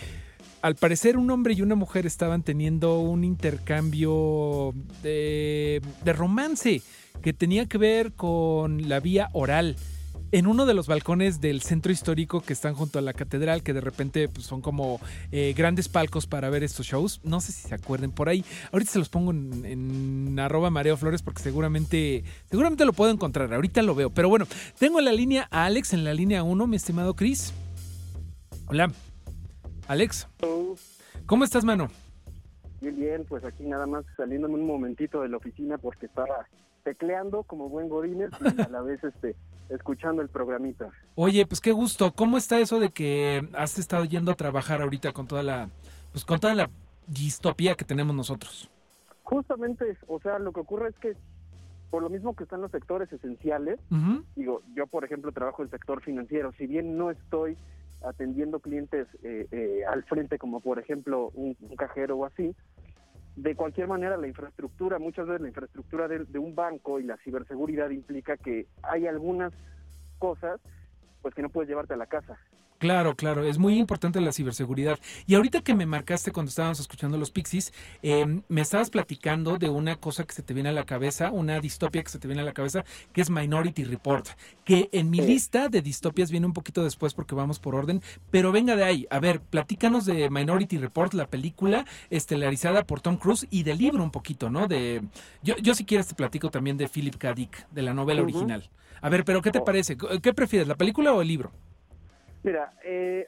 al parecer un hombre y una mujer estaban teniendo un intercambio de, romance que tenía que ver con la vía oral en uno de los balcones del centro histórico que están junto a la catedral, que de repente pues, son como eh, grandes palcos para ver estos shows. No sé si se acuerden por ahí. Ahorita se los pongo en, en arroba Mareo Flores porque seguramente, seguramente lo puedo encontrar. Ahorita lo veo. Pero bueno, tengo en la línea a Alex, en la línea 1, mi estimado Chris. Hola. Alex. ¿Cómo estás, mano? Bien, bien, pues aquí nada más saliéndome un momentito de la oficina porque estaba tecleando como buen Godínez y a la vez este, escuchando el programita. Oye, pues qué gusto. ¿Cómo está eso de que has estado yendo a trabajar ahorita con toda la, pues con toda la distopía que tenemos nosotros? Justamente, o sea, lo que ocurre es que por lo mismo que están los sectores esenciales, digo, yo por ejemplo trabajo en el sector financiero, si bien no estoy atendiendo clientes eh, eh, al frente como por ejemplo un, un cajero o así, de cualquier manera la infraestructura, muchas veces la infraestructura de, de un banco y la ciberseguridad implica que hay algunas cosas pues que no puedes llevarte a la casa. Claro, claro, es muy importante la ciberseguridad. Y ahorita que me marcaste cuando estábamos escuchando los Pixies, eh, me estabas platicando de una cosa que se te viene a la cabeza, una distopia que se te viene a la cabeza, que es Minority Report, que en mi lista de distopias viene un poquito después porque vamos por orden, pero venga de ahí. A ver, platícanos de Minority Report, la película estelarizada por Tom Cruise y del libro un poquito, ¿no? De yo, yo si quieres te platico también de Philip K. Dick, de la novela original. A ver, pero ¿qué te parece? ¿Qué prefieres, la película o el libro? Mira, eh,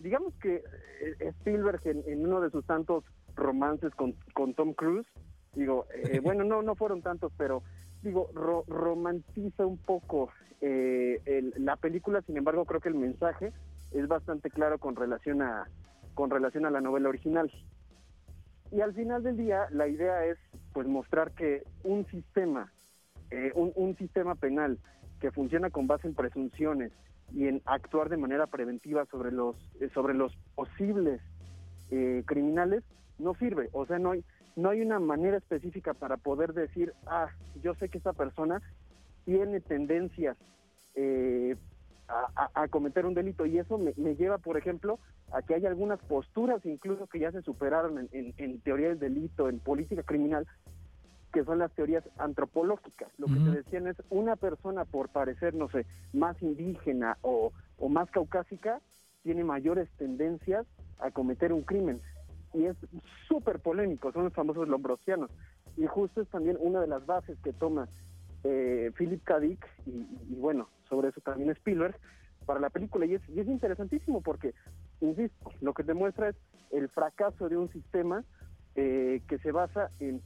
digamos que eh, Spielberg en, en uno de sus tantos romances con, con Tom Cruise, digo, eh, bueno, no, no fueron tantos, pero digo, ro- romantiza un poco eh, el- la película, sin embargo, creo que el mensaje es bastante claro con relación a con relación a la novela original. Y al final del día, la idea es pues mostrar que un sistema, eh, un, un sistema penal que funciona con base en presunciones y en actuar de manera preventiva sobre los eh, sobre los posibles eh, criminales no sirve. O sea, no hay no hay una manera específica para poder decir, ah, yo sé que esta persona tiene tendencias eh, a, cometer un delito y eso me, lleva, por ejemplo, a que hay algunas posturas incluso que ya se superaron en- en teoría del delito, en política criminal, que son las teorías antropológicas. Lo que te decían es una persona por parecer, no sé, más indígena o, o más caucásica, tiene mayores tendencias a cometer un crimen. Y es súper polémico, son los famosos lombrosianos. Y justo es también una de las bases que toma eh, Philip K. Dick, y, y bueno, sobre eso también Spielberg, para la película. Y es, y es interesantísimo porque, insisto, lo que demuestra es el fracaso de un sistema eh, que se basa en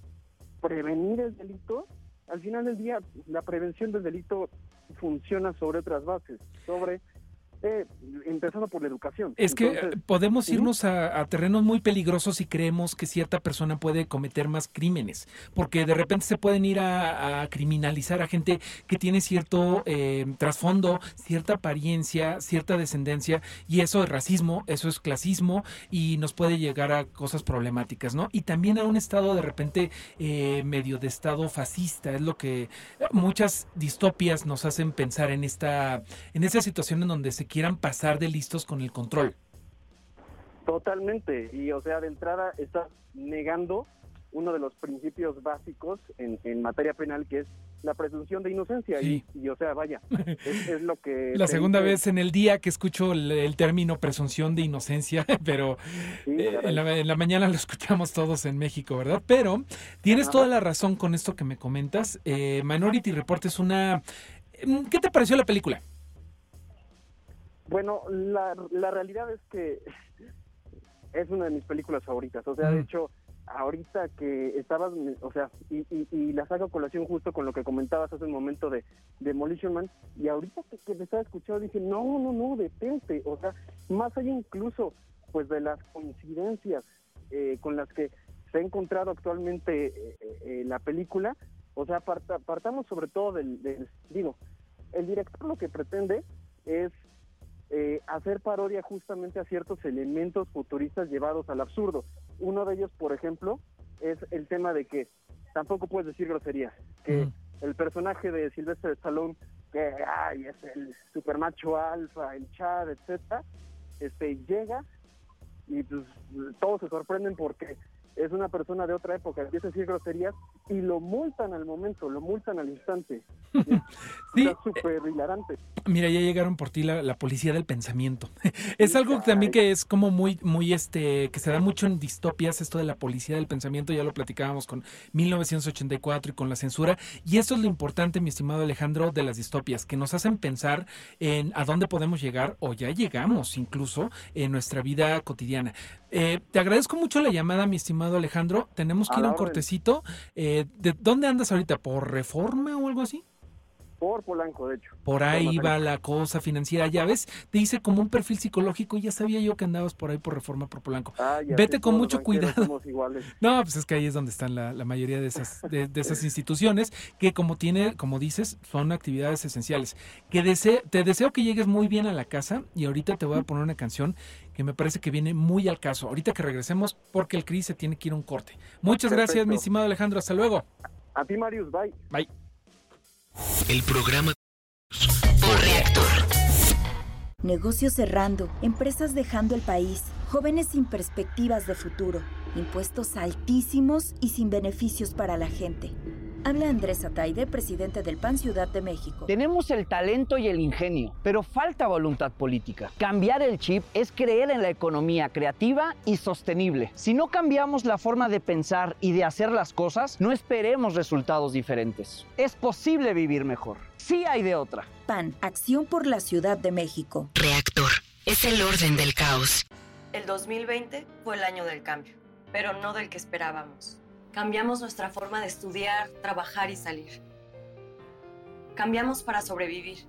prevenir el delito. Al final del día, la prevención del delito funciona sobre otras bases, sobre eh, empezando por la educación. Es que Entonces, podemos irnos a, a terrenos muy peligrosos si creemos que cierta persona puede cometer más crímenes, porque de repente se pueden ir a, a criminalizar a gente que tiene cierto eh, trasfondo, cierta apariencia, cierta descendencia, y eso es racismo, eso es clasismo, y nos puede llegar a cosas problemáticas, ¿no? Y también a un estado de repente eh, medio de estado fascista, es lo que muchas distopias nos hacen pensar en esta, en esta situación en donde se quieran pasar de listos con el control. Totalmente, y o sea, de entrada estás negando uno de los principios básicos en, en materia penal que es la presunción de inocencia Sí. y, y, o sea, vaya, es, es lo que... La segunda dice- vez en el día que escucho el, el término presunción de inocencia, pero eh, en, la, en la mañana lo escuchamos todos en México, ¿verdad? Pero tienes toda la razón con esto que me comentas. Eh, Minority Report es una... ¿Qué te pareció la película? Bueno, la, la realidad es que es una de mis películas favoritas. O sea, de Mm. hecho, ahorita que estabas, o sea, y, y, y la saco a colación justo con lo que comentabas hace un momento de Demolition Man, y ahorita que, que te estaba escuchando dije, no, no, no, detente. O sea, más allá incluso, pues, de las coincidencias eh, con las que se ha encontrado actualmente eh, eh, la película, o sea, parta- partamos sobre todo del, del- digo, el director lo que pretende es eh, hacer parodia justamente a ciertos elementos futuristas llevados al absurdo. Uno de ellos, por ejemplo, es el tema de que tampoco puedes decir groserías, que el personaje de Sylvester Stallone, que ay, es el super macho alfa, el chad, etcétera, este llega y pues todos se sorprenden porque es una persona de otra época, empieza a decir groserías y lo multan al momento, lo multan al instante. Sí, Está súper hilarante. Mira, ya llegaron por ti la, la policía del pensamiento. es algo también que es como muy, muy, este, que se da mucho en distopias, esto de la policía del pensamiento, ya lo platicábamos con 1984 y con la censura. Y eso es lo importante, mi estimado Alejandro, de las distopias, que nos hacen pensar en a dónde podemos llegar o ya llegamos incluso en nuestra vida cotidiana. Eh, te agradezco mucho la llamada, mi estimado Alejandro. Tenemos que A ir a un orden. cortecito. Eh, ¿De dónde andas ahorita? ¿Por reforma o algo así? Por Polanco, de hecho. Por ahí va la cosa financiera. Ya ves, te hice como un perfil psicológico y ya sabía yo que andabas por ahí por Reforma por Polanco. Ah, Vete con mucho cuidado. No, pues es que ahí es donde están la, la mayoría de esas, de, de esas instituciones que como tiene, como dices, son actividades esenciales. Que dese- te deseo que llegues muy bien a la casa y ahorita te voy a poner una canción que me parece que viene muy al caso. Ahorita que regresemos porque el Cris se tiene que ir a un corte. Muchas gracias, mi estimado Alejandro. Hasta luego. A ti, Marius, bye. Bye. El programa por reactor. Negocios cerrando, empresas dejando el país, jóvenes sin perspectivas de futuro, impuestos altísimos y sin beneficios para la gente. Habla Andrés Ataide, presidente del PAN Ciudad de México. Tenemos el talento y el ingenio, pero falta voluntad política. Cambiar el chip es creer en la economía creativa y sostenible. Si no cambiamos la forma de pensar y de hacer las cosas, no esperemos resultados diferentes. Es posible vivir mejor. Sí hay de otra. PAN, Acción por la Ciudad de México. Reactor. Es el orden del caos. El 2020 fue el año del cambio, pero no del que esperábamos. Cambiamos nuestra forma de estudiar, trabajar y salir. Cambiamos para sobrevivir,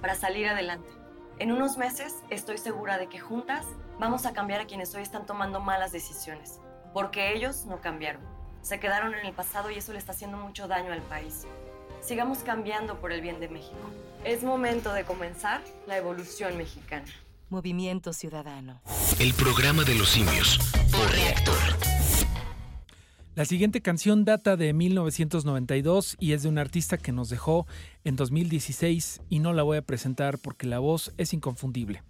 para salir adelante. En unos meses estoy segura de que juntas vamos a cambiar a quienes hoy están tomando malas decisiones, porque ellos no cambiaron. Se quedaron en el pasado y eso le está haciendo mucho daño al país. Sigamos cambiando por el bien de México. Es momento de comenzar la evolución mexicana. Movimiento Ciudadano. El programa de los simios por reactor. La siguiente canción data de 1992 y es de un artista que nos dejó en 2016 y no la voy a presentar porque la voz es inconfundible.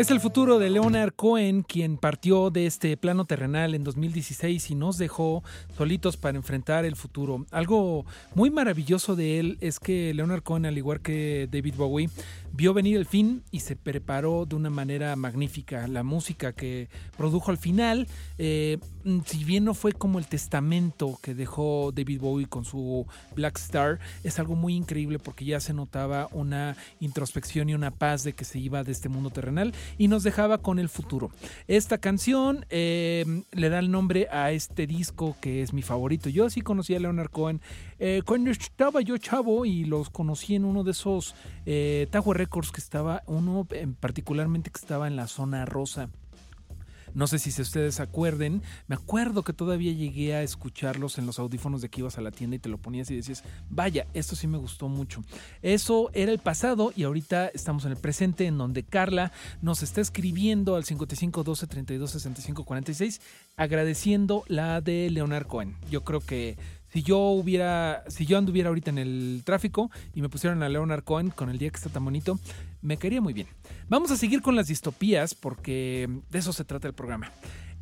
Es el futuro de Leonard Cohen, quien partió de este plano terrenal en 2016 y nos dejó solitos para enfrentar el futuro. Algo muy maravilloso de él es que Leonard Cohen, al igual que David Bowie, vio venir el fin y se preparó de una manera magnífica. La música que produjo al final, eh, si bien no fue como el testamento que dejó David Bowie con su Black Star, es algo muy increíble porque ya se notaba una introspección y una paz de que se iba de este mundo terrenal y nos dejaba con el futuro. Esta canción eh, le da el nombre a este disco que es mi favorito. Yo sí conocí a Leonard Cohen eh, cuando estaba yo chavo y los conocí en uno de esos eh, Records que estaba, uno en particularmente que estaba en la zona rosa. No sé si ustedes acuerden, me acuerdo que todavía llegué a escucharlos en los audífonos de que ibas a la tienda y te lo ponías y decías, vaya, esto sí me gustó mucho. Eso era el pasado y ahorita estamos en el presente en donde Carla nos está escribiendo al 55 12 32 65 46 agradeciendo la de Leonard Cohen. Yo creo que si yo anduviera ahorita en el tráfico y me pusieran a Leonard Cohen con el día que está tan bonito, me caería muy bien. Vamos a seguir con las distopías porque de eso se trata el programa.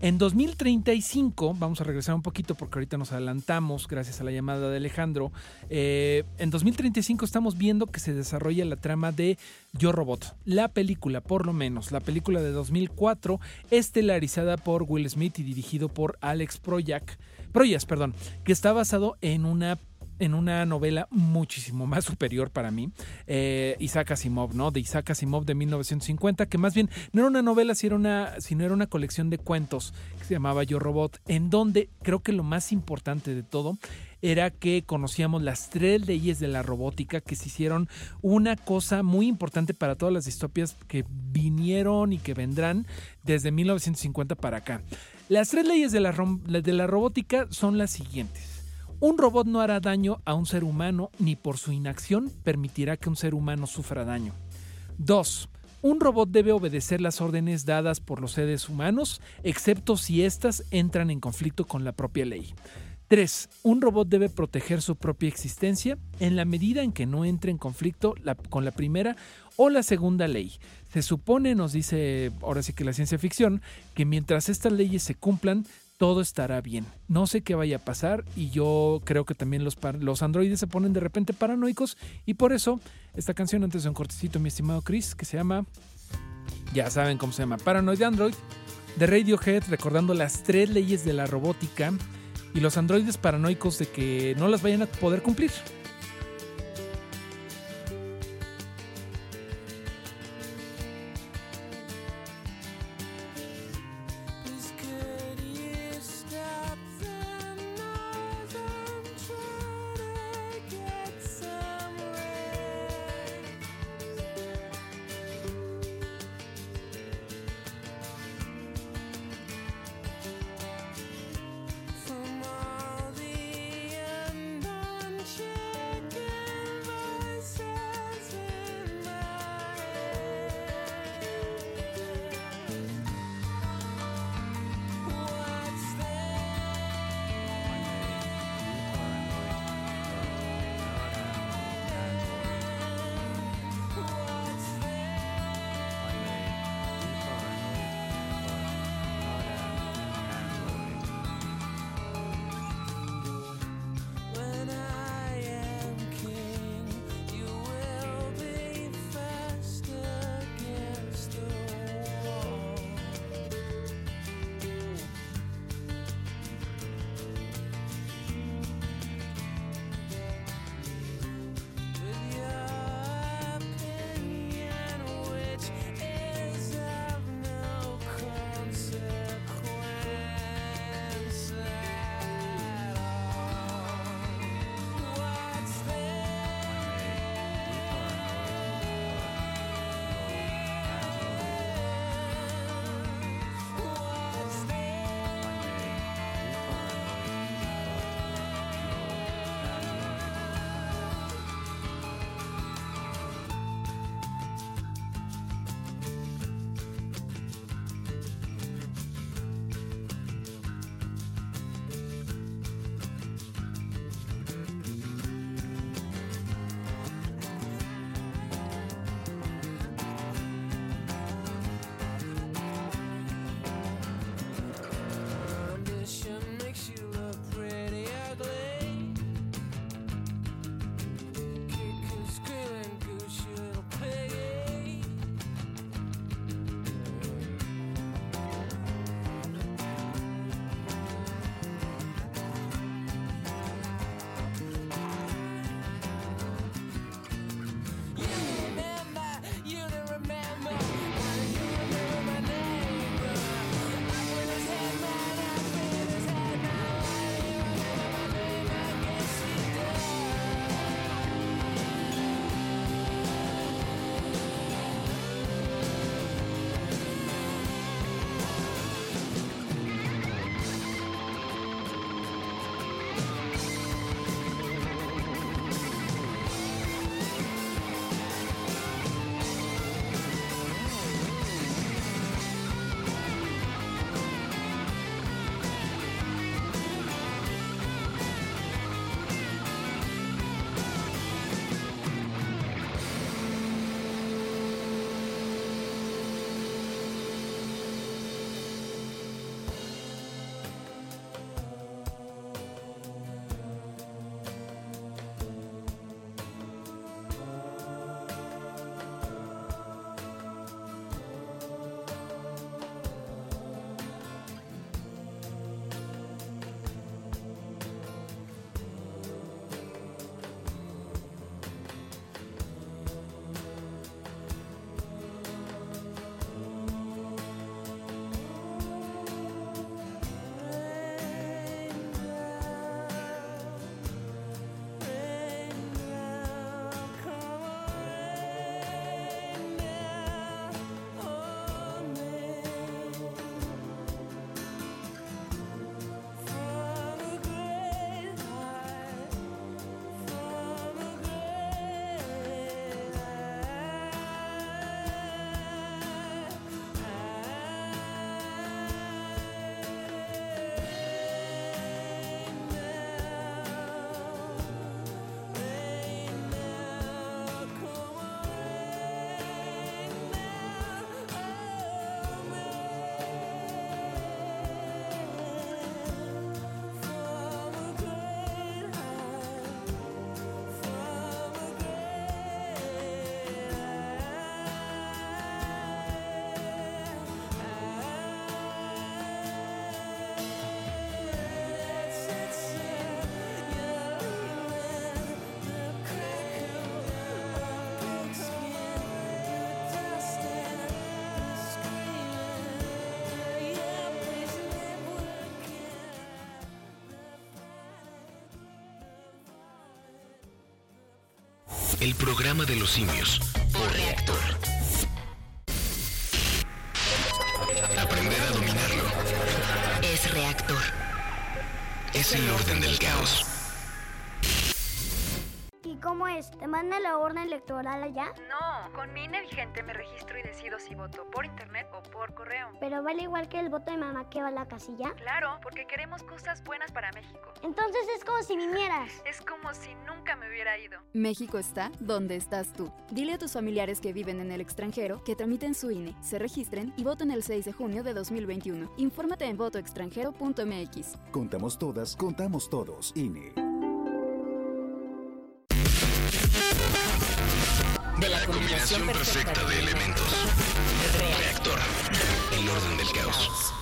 En 2035, vamos a regresar un poquito porque ahorita nos adelantamos gracias a la llamada de Alejandro. Eh, en 2035 estamos viendo que se desarrolla la trama de Yo Robot, la película, por lo menos, la película de 2004, estelarizada por Will Smith y dirigido por Alex Proyak Proyas, perdón, que está basado en una en una novela muchísimo más superior para mí, eh, Isaac Asimov, ¿no? De Isaac Asimov de 1950, que más bien no era una novela, sino una, sino era una colección de cuentos que se llamaba Yo Robot, en donde creo que lo más importante de todo era que conocíamos las tres leyes de la robótica que se hicieron una cosa muy importante para todas las distopias que vinieron y que vendrán desde 1950 para acá. Las tres leyes de la, robótica son las siguientes. Un robot no hará daño a un ser humano ni por su inacción permitirá que un ser humano sufra daño. 2. Un robot debe obedecer las órdenes dadas por los seres humanos, excepto si éstas entran en conflicto con la propia ley. 3. Un robot debe proteger su propia existencia en la medida en que no entre en conflicto con la primera o la segunda ley. Se supone, nos dice ahora sí que la ciencia ficción, que mientras estas leyes se cumplan, todo estará bien. No sé qué vaya a pasar y yo creo que también los, los androides se ponen de repente paranoicos y por eso esta canción antes de un cortecito, mi estimado Chris, que se llama, ya saben cómo se llama, Paranoid Android, de Radiohead, recordando las tres leyes de la robótica y los androides paranoicos de que no las vayan a poder cumplir. El programa de los simios por reactor. Aprender a dominarlo. Es reactor. Es el orden del caos. ¿Y cómo es? ¿Te manda la urna electoral allá? No, con mi INE vigente me registro y decido si voto por internet o por correo. ¿Pero vale igual que el voto de mamá que va a la casilla? Claro, porque queremos cosas buenas para México. Entonces es como si vinieras. Es como si nunca me hubiera ido. México está donde estás tú. Dile a tus familiares que viven en el extranjero que tramiten su INE, se registren y voten el 6 de junio de 2021. Infórmate en votoextranjero.mx. Contamos todas, contamos todos. INE. De la Combinación perfecta de elementos. Reactor. El orden del caos.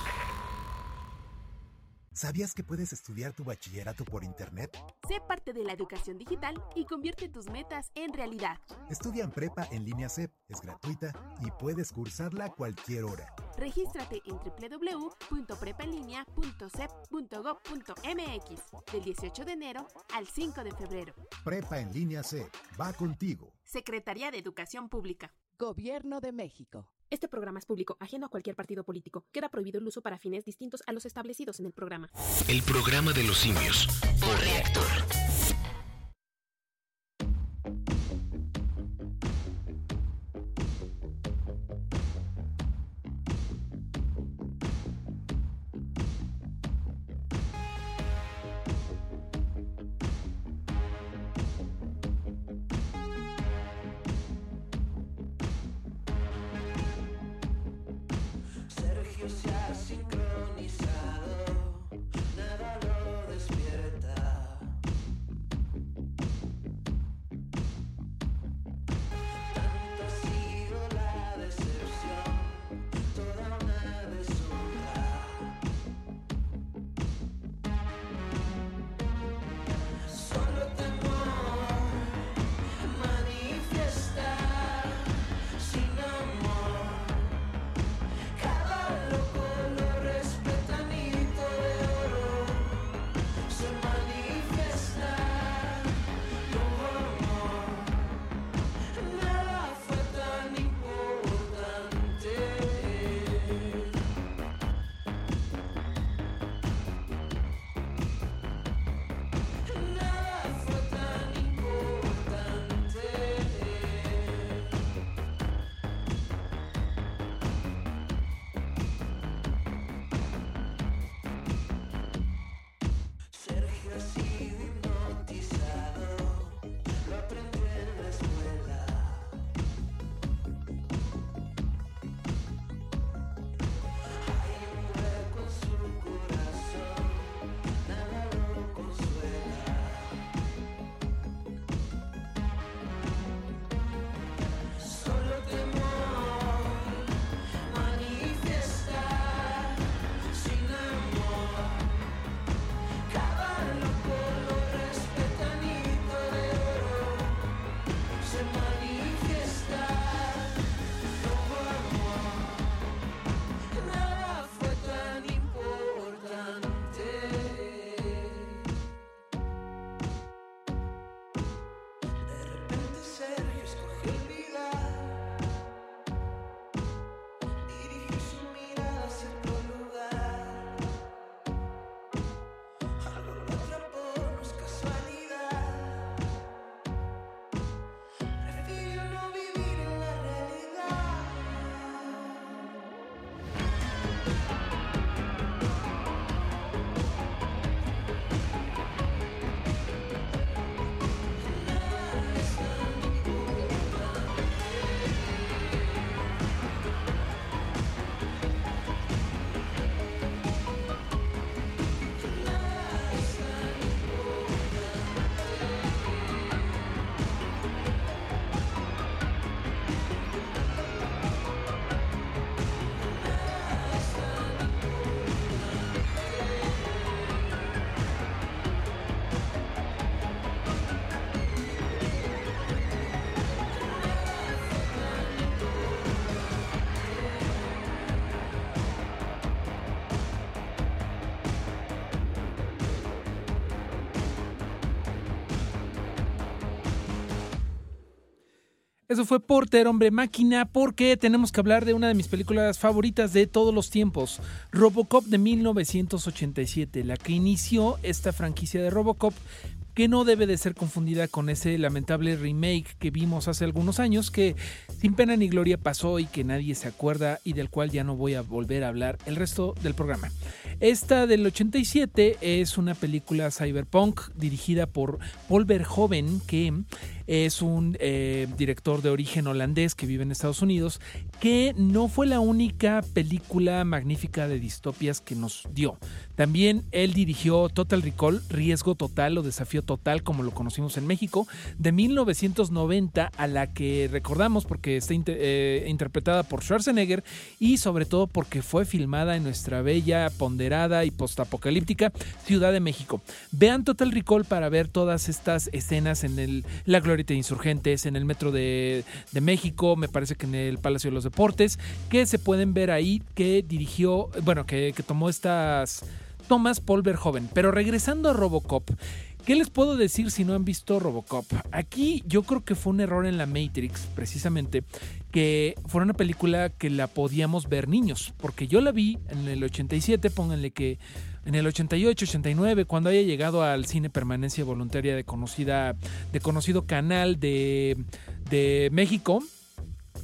¿Sabías que puedes estudiar tu bachillerato por internet? Sé parte de la educación digital y convierte tus metas en realidad. Estudia en prepa en línea CEP, es gratuita y puedes cursarla a cualquier hora. Regístrate en www.prepaenlinea.cep.gov.mx del 18 de enero al 5 de febrero. Prepa en línea CEP, va contigo. Secretaría de Educación Pública. Gobierno de México. Este programa es público, ajeno a cualquier partido político. Queda prohibido el uso para fines distintos a los establecidos en el programa. El programa de los simios por reactor. Eso fue Porter, hombre máquina, porque tenemos que hablar de una de mis películas favoritas de todos los tiempos, Robocop de 1987, la que inició esta franquicia de Robocop, que no debe de ser confundida con ese lamentable remake que vimos hace algunos años, que sin pena ni gloria pasó y que nadie se acuerda y del cual ya no voy a volver a hablar el resto del programa. Esta del 87 es una película cyberpunk dirigida por Paul Verhoeven, que es un eh, director de origen holandés que vive en Estados Unidos, que no fue la única película magnífica de distopias que nos dio. También él dirigió Total Recall, Riesgo Total o Desafío Total, como lo conocimos en México, de 1990, a la que recordamos porque está eh, interpretada por Schwarzenegger y sobre todo porque fue filmada en nuestra bella, ponderada y postapocalíptica Ciudad de México. Vean Total Recall para ver todas estas escenas en el, la Glorieta de Insurgentes, en el Metro de, de México, me parece que en el Palacio de los Deportes, que se pueden ver ahí, que dirigió, bueno, que, que tomó estas tomas Paul Verhoeven. Pero regresando a Robocop, ¿Qué les puedo decir si no han visto Robocop? Aquí yo creo que fue un error en la Matrix, precisamente, que fue una película que la podíamos ver niños, porque yo la vi en el 87, pónganle que en el 88, 89, cuando haya llegado al cine permanencia voluntaria de conocida, de conocido canal de, de México,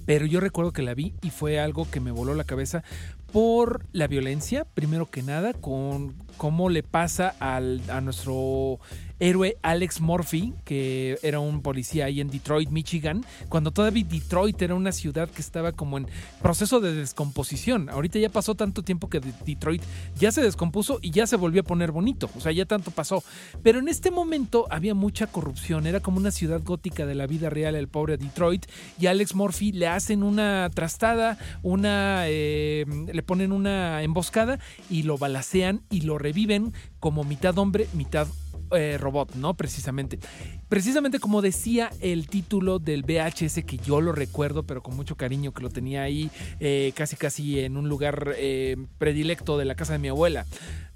pero yo recuerdo que la vi y fue algo que me voló la cabeza por la violencia, primero que nada, con cómo le pasa al, a nuestro héroe Alex Murphy, que era un policía ahí en Detroit, Michigan, cuando todavía Detroit era una ciudad que estaba como en proceso de descomposición. Ahorita ya pasó tanto tiempo que de- Detroit ya se descompuso y ya se volvió a poner bonito, o sea, ya tanto pasó. Pero en este momento había mucha corrupción, era como una ciudad gótica de la vida real, el pobre Detroit, y a Alex Murphy le hacen una trastada, una eh, le ponen una emboscada y lo balacean y lo reviven como mitad hombre, mitad eh, robot, ¿no? Precisamente. Precisamente como decía el título del VHS, que yo lo recuerdo, pero con mucho cariño, que lo tenía ahí eh, casi casi en un lugar eh, predilecto de la casa de mi abuela.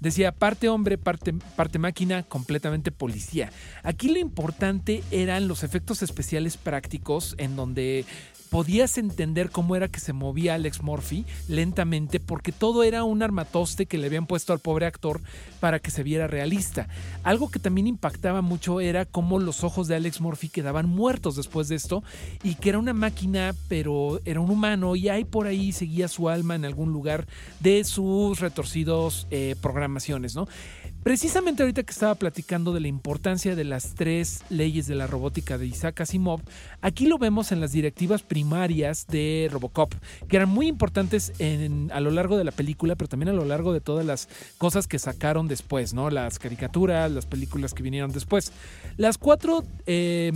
Decía parte hombre, parte, parte máquina, completamente policía. Aquí lo importante eran los efectos especiales prácticos en donde podías entender cómo era que se movía Alex Murphy lentamente porque todo era un armatoste que le habían puesto al pobre actor para que se viera realista. Algo que también impactaba mucho era cómo los ojos de Alex Murphy quedaban muertos después de esto y que era una máquina pero era un humano y ahí por ahí seguía su alma en algún lugar de sus retorcidos eh, programaciones, ¿no? Precisamente ahorita que estaba platicando de la importancia de las tres leyes de la robótica de Isaac Asimov, aquí lo vemos en las directivas primarias de Robocop, que eran muy importantes a lo largo de la película, pero también a lo largo de todas las cosas que sacaron después, ¿no? Las caricaturas, las películas que vinieron después. Las cuatro eh,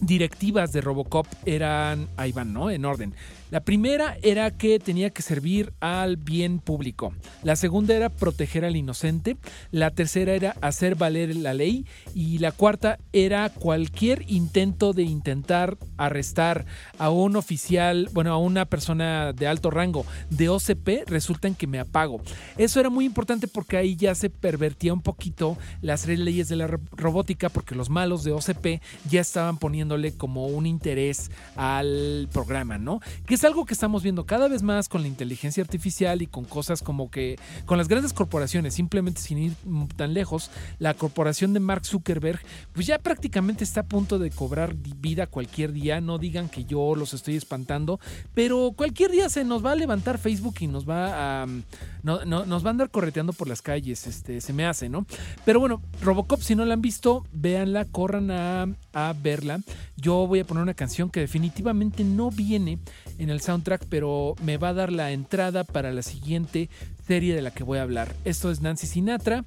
directivas de Robocop eran, ahí van, ¿no? En orden. La primera era que tenía que servir al bien público. La segunda era proteger al inocente. La tercera era hacer valer la ley. Y la cuarta era cualquier intento de intentar arrestar a un oficial, bueno, a una persona de alto rango de OCP, resulta en que me apago. Eso era muy importante porque ahí ya se pervertía un poquito las tres leyes de la ro- robótica porque los malos de OCP ya estaban poniéndole como un interés al programa, ¿no? Es algo que estamos viendo cada vez más con la inteligencia artificial y con cosas como que con las grandes corporaciones, simplemente sin ir mm, tan lejos, la corporación de Mark Zuckerberg, pues ya prácticamente está a punto de cobrar vida cualquier día, no digan que yo los estoy espantando, pero cualquier día se nos va a levantar Facebook y nos va a mm, no- no- nos va a andar correteando por las calles, este, se me hace, ¿no? Pero bueno, Robocop, si no la han visto, véanla, corran a, a verla. Yo voy a poner una canción que definitivamente no viene en el soundtrack, pero me va a dar la entrada para la siguiente serie de la que voy a hablar. Esto es Nancy Sinatra.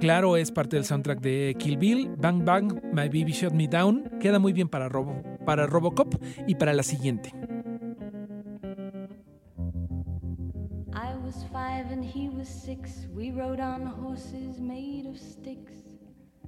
Claro, es parte del soundtrack de Kill Bill, Bang Bang, My Baby Shut Me Down. Queda muy bien para, Robo, para Robocop y para la siguiente. I was five and he was six. We rode on horses made of sticks.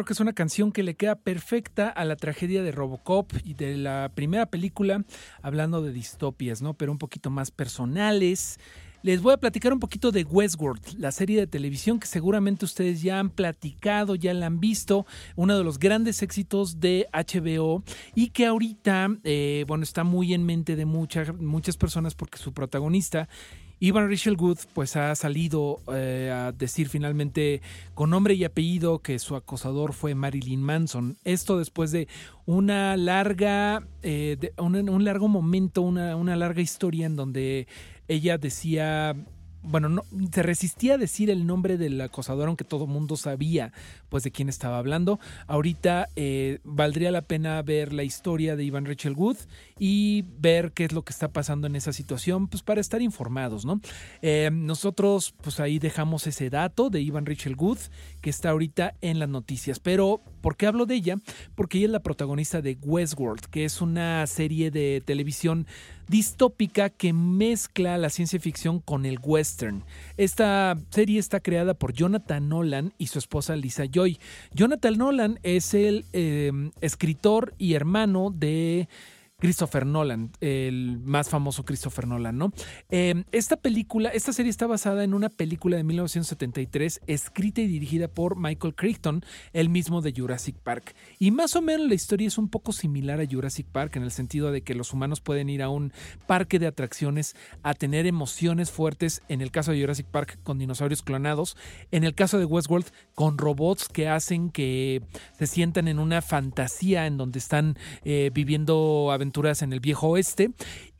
Creo que es una canción que le queda perfecta a la tragedia de Robocop y de la primera película, hablando de distopias, ¿no? Pero un poquito más personales. Les voy a platicar un poquito de Westworld, la serie de televisión que seguramente ustedes ya han platicado, ya la han visto, uno de los grandes éxitos de HBO y que ahorita, eh, bueno, está muy en mente de muchas muchas personas porque su protagonista Ivan Rachel Wood pues ha salido eh, a decir finalmente con nombre y apellido que su acosador fue Marilyn Manson. Esto después de una larga, eh, un, un, largo momento, una, una larga historia en donde ella decía bueno, no, se resistía a decir el nombre del acosador, aunque todo mundo sabía pues de quién estaba hablando. Ahorita eh, valdría la pena ver la historia de Ivan Rachel Wood y ver qué es lo que está pasando en esa situación, pues para estar informados, ¿no? Eh, nosotros pues ahí dejamos ese dato de Ivan Rachel Wood que está ahorita en las noticias, pero ¿por qué hablo de ella? Porque ella es la protagonista de Westworld, que es una serie de televisión distópica que mezcla la ciencia ficción con el western. Esta serie está creada por Jonathan Nolan y su esposa Lisa Jonathan Nolan es el eh, escritor y hermano de Christopher Nolan, el más famoso Christopher Nolan, ¿no? Eh, esta película, esta serie está basada en una película de 1973 escrita y dirigida por Michael Crichton, el mismo de Jurassic Park. Y más o menos la historia es un poco similar a Jurassic Park en el sentido de que los humanos pueden ir a un parque de atracciones a tener emociones fuertes, en el caso de Jurassic Park con dinosaurios clonados, en el caso de Westworld con robots que hacen que se sientan en una fantasía en donde están eh, viviendo aventuras en el viejo oeste.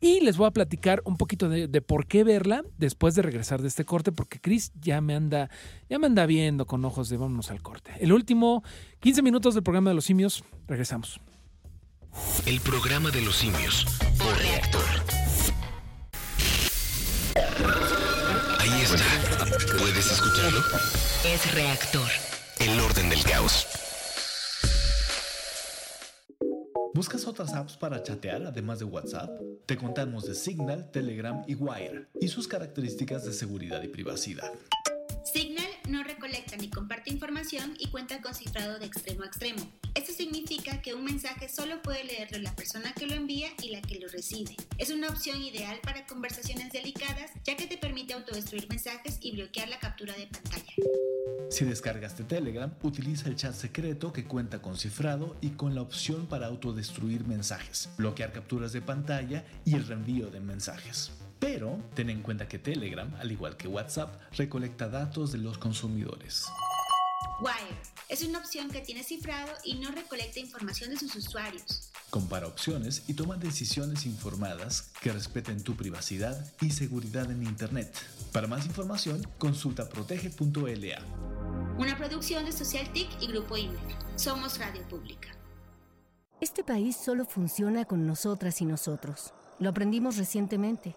Y les voy a platicar un poquito de, de, por qué verla después de regresar de este corte, porque Chris ya me anda, ya me anda viendo con ojos de vámonos al corte. El último 15 minutos del programa de los simios, regresamos. El programa de los simios por reactor. Ahí está. ¿Puedes escucharlo? Es reactor. El orden del caos. ¿Buscas otras apps para chatear además de WhatsApp? Te contamos de Signal, Telegram y Wire y sus características de seguridad y privacidad. No recolecta ni comparte información y cuenta con cifrado de extremo a extremo. Esto significa que un mensaje solo puede leerlo la persona que lo envía y la que lo recibe. Es una opción ideal para conversaciones delicadas ya que te permite autodestruir mensajes y bloquear la captura de pantalla. Si descargaste Telegram, utiliza el chat secreto que cuenta con cifrado y con la opción para autodestruir mensajes, bloquear capturas de pantalla y el reenvío de mensajes. Pero ten en cuenta que Telegram, al igual que WhatsApp, recolecta datos de los consumidores. Wire es una opción que tiene cifrado y no recolecta información de sus usuarios. Compara opciones y toma decisiones informadas que respeten tu privacidad y seguridad en Internet. Para más información, consulta protege.la. Una producción de Social TIC y Grupo INDER. Somos Radio Pública. Este país solo funciona con nosotras y nosotros. Lo aprendimos recientemente.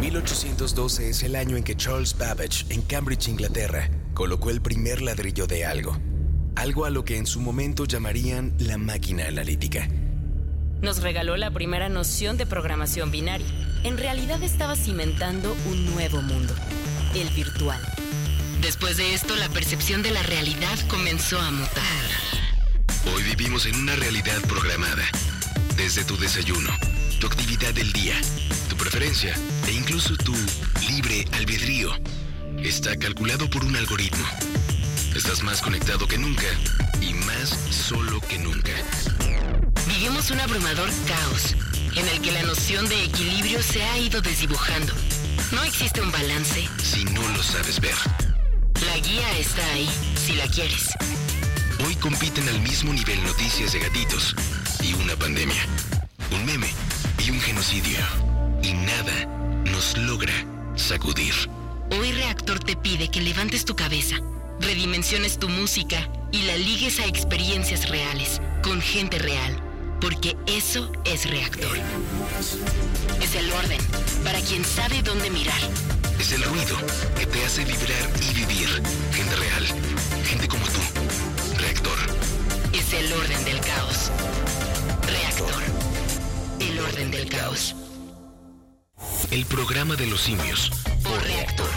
1812 es el año en que Charles Babbage, en Cambridge, Inglaterra, colocó el primer ladrillo de algo. Algo a lo que en su momento llamarían la máquina analítica. Nos regaló la primera noción de programación binaria. En realidad estaba cimentando un nuevo mundo, el virtual. Después de esto, la percepción de la realidad comenzó a mutar. Hoy vivimos en una realidad programada. Desde tu desayuno, tu actividad del día, preferencia e incluso tu libre albedrío está calculado por un algoritmo. Estás más conectado que nunca y más solo que nunca. Vivimos un abrumador caos en el que la noción de equilibrio se ha ido desdibujando. No existe un balance. Si no lo sabes ver. La guía está ahí, si la quieres. Hoy compiten al mismo nivel noticias de gatitos y una pandemia, un meme y un genocidio. Y nada nos logra sacudir. Hoy Reactor te pide que levantes tu cabeza, redimensiones tu música y la ligues a experiencias reales, con gente real, porque eso es Reactor. Es el orden, para quien sabe dónde mirar. Es el ruido que te hace vibrar y vivir. Gente real, gente como tú. Reactor. Es el orden del caos. Reactor. El orden del caos. El programa de los simios. Por Reactor.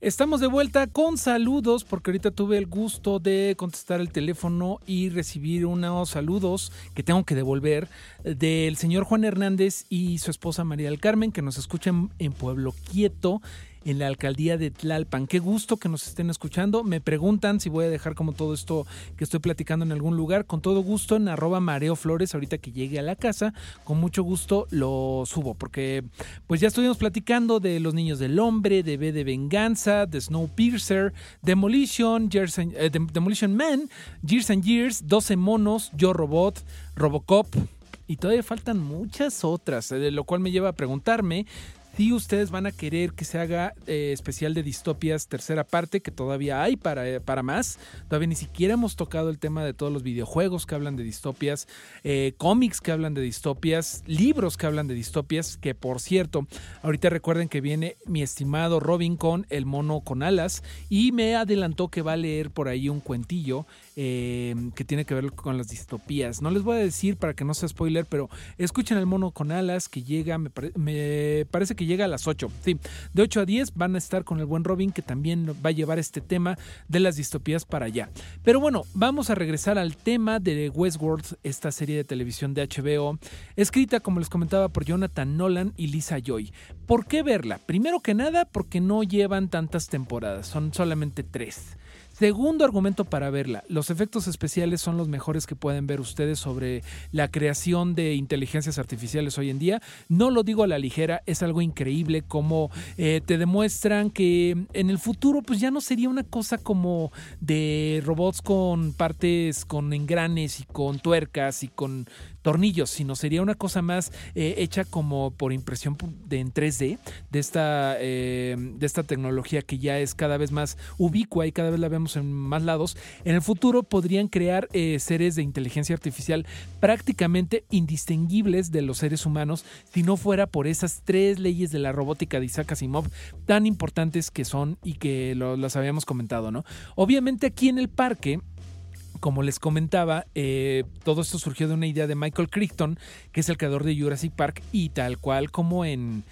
Estamos de vuelta con saludos porque ahorita tuve el gusto de contestar el teléfono y recibir unos saludos que tengo que devolver del señor Juan Hernández y su esposa María del Carmen que nos escuchan en Pueblo Quieto en la alcaldía de Tlalpan. Qué gusto que nos estén escuchando. Me preguntan si voy a dejar como todo esto que estoy platicando en algún lugar. Con todo gusto en arroba mareo flores ahorita que llegue a la casa. Con mucho gusto lo subo porque pues ya estuvimos platicando de Los Niños del Hombre, de B de Venganza, de Snowpiercer, Demolition, eh, Dem- Demolition Man, Years and Years, 12 monos, Yo Robot, Robocop. Y todavía faltan muchas otras, eh, de lo cual me lleva a preguntarme si ustedes van a querer que se haga eh, especial de distopias tercera parte, que todavía hay para, eh, para más. Todavía ni siquiera hemos tocado el tema de todos los videojuegos que hablan de distopias, eh, cómics que hablan de distopias, libros que hablan de distopias, que por cierto, ahorita recuerden que viene mi estimado Robin con El mono con alas y me adelantó que va a leer por ahí un cuentillo eh, que tiene que ver con las distopías. No les voy a decir para que no sea spoiler, pero escuchen El mono con alas que llega, me, pare- me parece que llega a las 8. Sí, de 8 a 10 van a estar con el buen Robin que también va a llevar este tema de las distopías para allá. Pero bueno, vamos a regresar al tema de Westworld, esta serie de televisión de HBO, escrita como les comentaba por Jonathan Nolan y Lisa Joy. ¿Por qué verla? Primero que nada porque no llevan tantas temporadas, son solamente tres. Segundo argumento para verla, los efectos especiales son los mejores que pueden ver ustedes sobre la creación de inteligencias artificiales hoy en día. No lo digo a la ligera, es algo increíble como eh, te demuestran que en el futuro pues ya no sería una cosa como de robots con partes, con engranes y con tuercas y con tornillos, sino sería una cosa más eh, hecha como por impresión de en 3D de esta, eh, de esta tecnología que ya es cada vez más ubicua y cada vez la vemos en más lados. En el futuro podrían crear eh, seres de inteligencia artificial prácticamente indistinguibles de los seres humanos si no fuera por esas tres leyes de la robótica de Isaac Asimov tan importantes que son y que lo- las habíamos comentado, ¿no? Obviamente aquí en el parque como les comentaba, eh, todo esto surgió de una idea de Michael Crichton, que es el creador de Jurassic Park, y tal cual como en,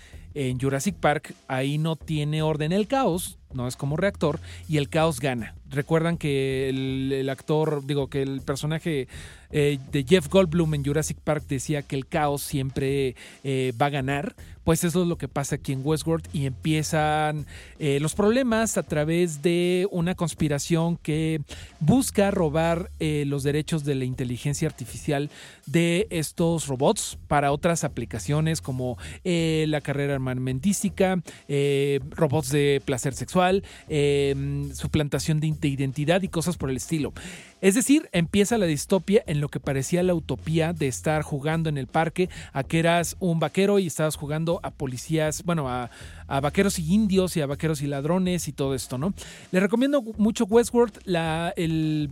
Jurassic Park, ahí no tiene orden el caos, no es como reactor, y el caos gana. Recuerdan que el, el actor, digo, que el personaje eh, de Jeff Goldblum en Jurassic Park decía que el caos siempre eh, va a ganar. Pues eso es lo que pasa aquí en Westworld y empiezan eh, los problemas a través de una conspiración que busca robar eh, los derechos de la inteligencia artificial de estos robots para otras aplicaciones como eh, la carrera armamentística, eh, robots de placer sexual, suplantación de identidad y cosas por el estilo. Es decir, empieza la distopia en lo que parecía la utopía de estar jugando en el parque a que eras un vaquero y estabas jugando a policías, bueno, a, vaqueros y indios y a vaqueros y ladrones y todo esto, ¿no? Le recomiendo mucho Westworld, la, el,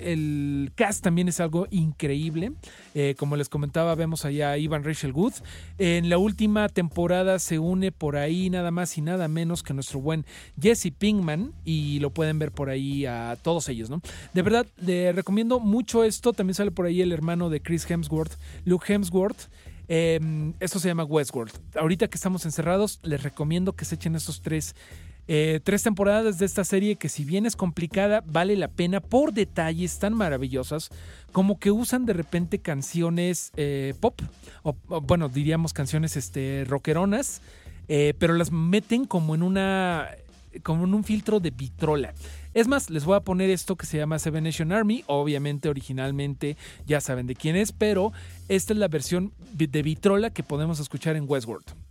el cast también es algo increíble. Eh, como les comentaba, vemos allá a Ivan Rachel Wood. En la última temporada se une por ahí nada más y nada menos que nuestro buen Jesse Pinkman. Y lo pueden ver por ahí a todos ellos, ¿no? De verdad, le recomiendo mucho esto. También sale por ahí el hermano de Chris Hemsworth, Luke Hemsworth. Eh, esto se llama Westworld. Ahorita que estamos encerrados, les recomiendo que se echen esos tres eh, tres temporadas de esta serie que si bien es complicada, vale la pena por detalles tan maravillosas como que usan de repente canciones eh, pop, o, bueno, diríamos canciones este, rockeronas, eh, pero las meten como en una como en un filtro de vitrola. Es más, les voy a poner esto que se llama Seven Nation Army. Obviamente, originalmente ya saben de quién es, pero esta es la versión de vitrola que podemos escuchar en Westworld.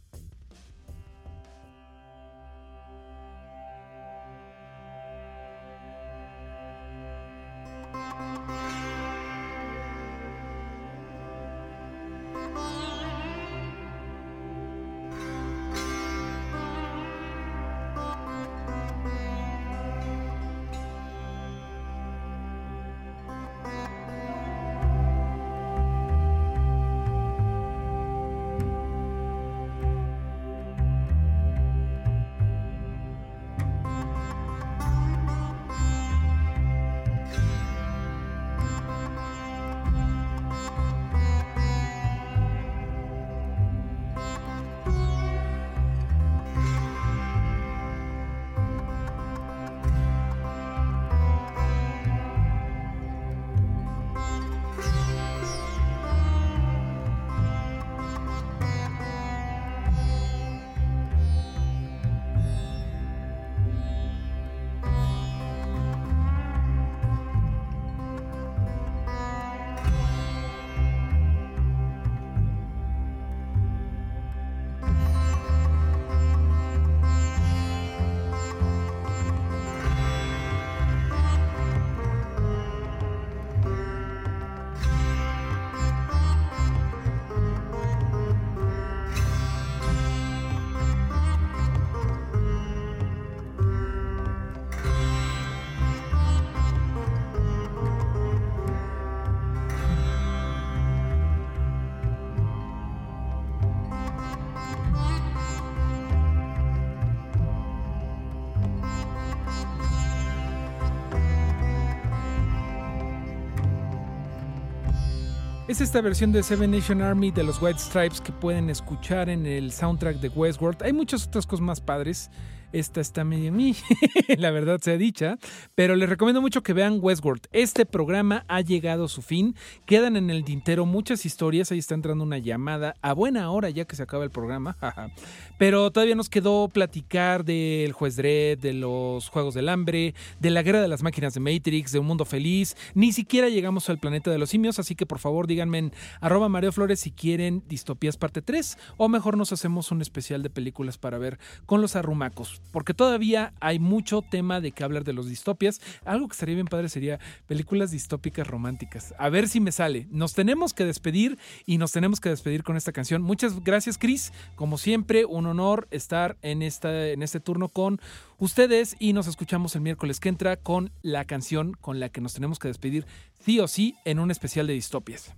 Es esta versión de Seven Nation Army de los White Stripes que pueden escuchar en el soundtrack de Westworld. Hay muchas otras cosas más padres. Esta está medio mí, la verdad sea dicha, pero les recomiendo mucho que vean Westworld. Este programa ha llegado a su fin, quedan en el tintero muchas historias, ahí está entrando una llamada a buena hora ya que se acaba el programa, pero todavía nos quedó platicar del juez Dredd, de los Juegos del Hambre, de la guerra de las máquinas de Matrix, de un mundo feliz, ni siquiera llegamos al planeta de los simios, así que por favor díganme en arroba Mario Flores si quieren Distopías parte 3 o mejor nos hacemos un especial de películas para ver con los arrumacos porque todavía hay mucho tema de que hablar de los distopias. Algo que estaría bien padre sería películas distópicas románticas. A ver si me sale. Nos tenemos que despedir y nos tenemos que despedir con esta canción. Muchas gracias, Chris. Como siempre, un honor estar en, esta, en este turno con ustedes y nos escuchamos el miércoles que entra con la canción con la que nos tenemos que despedir sí o sí en un especial de distopias.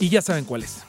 Y ya saben cuál es.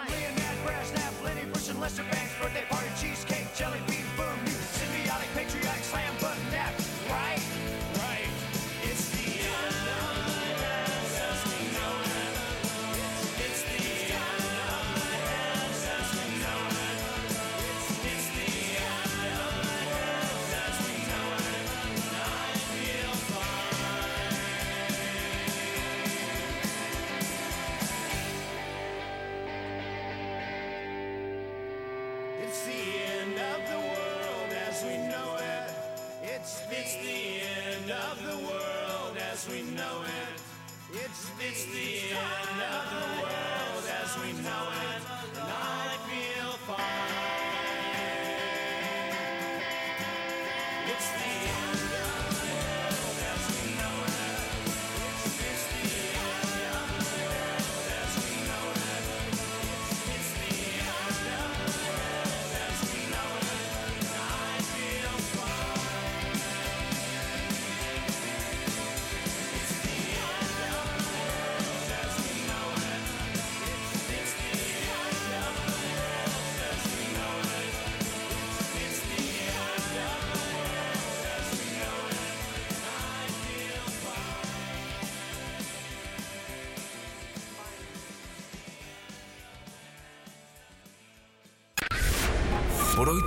time.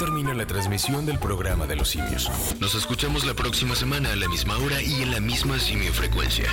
termina la transmisión del programa de los simios. Nos escuchamos la próxima semana a la misma hora y en la misma simiofrecuencia.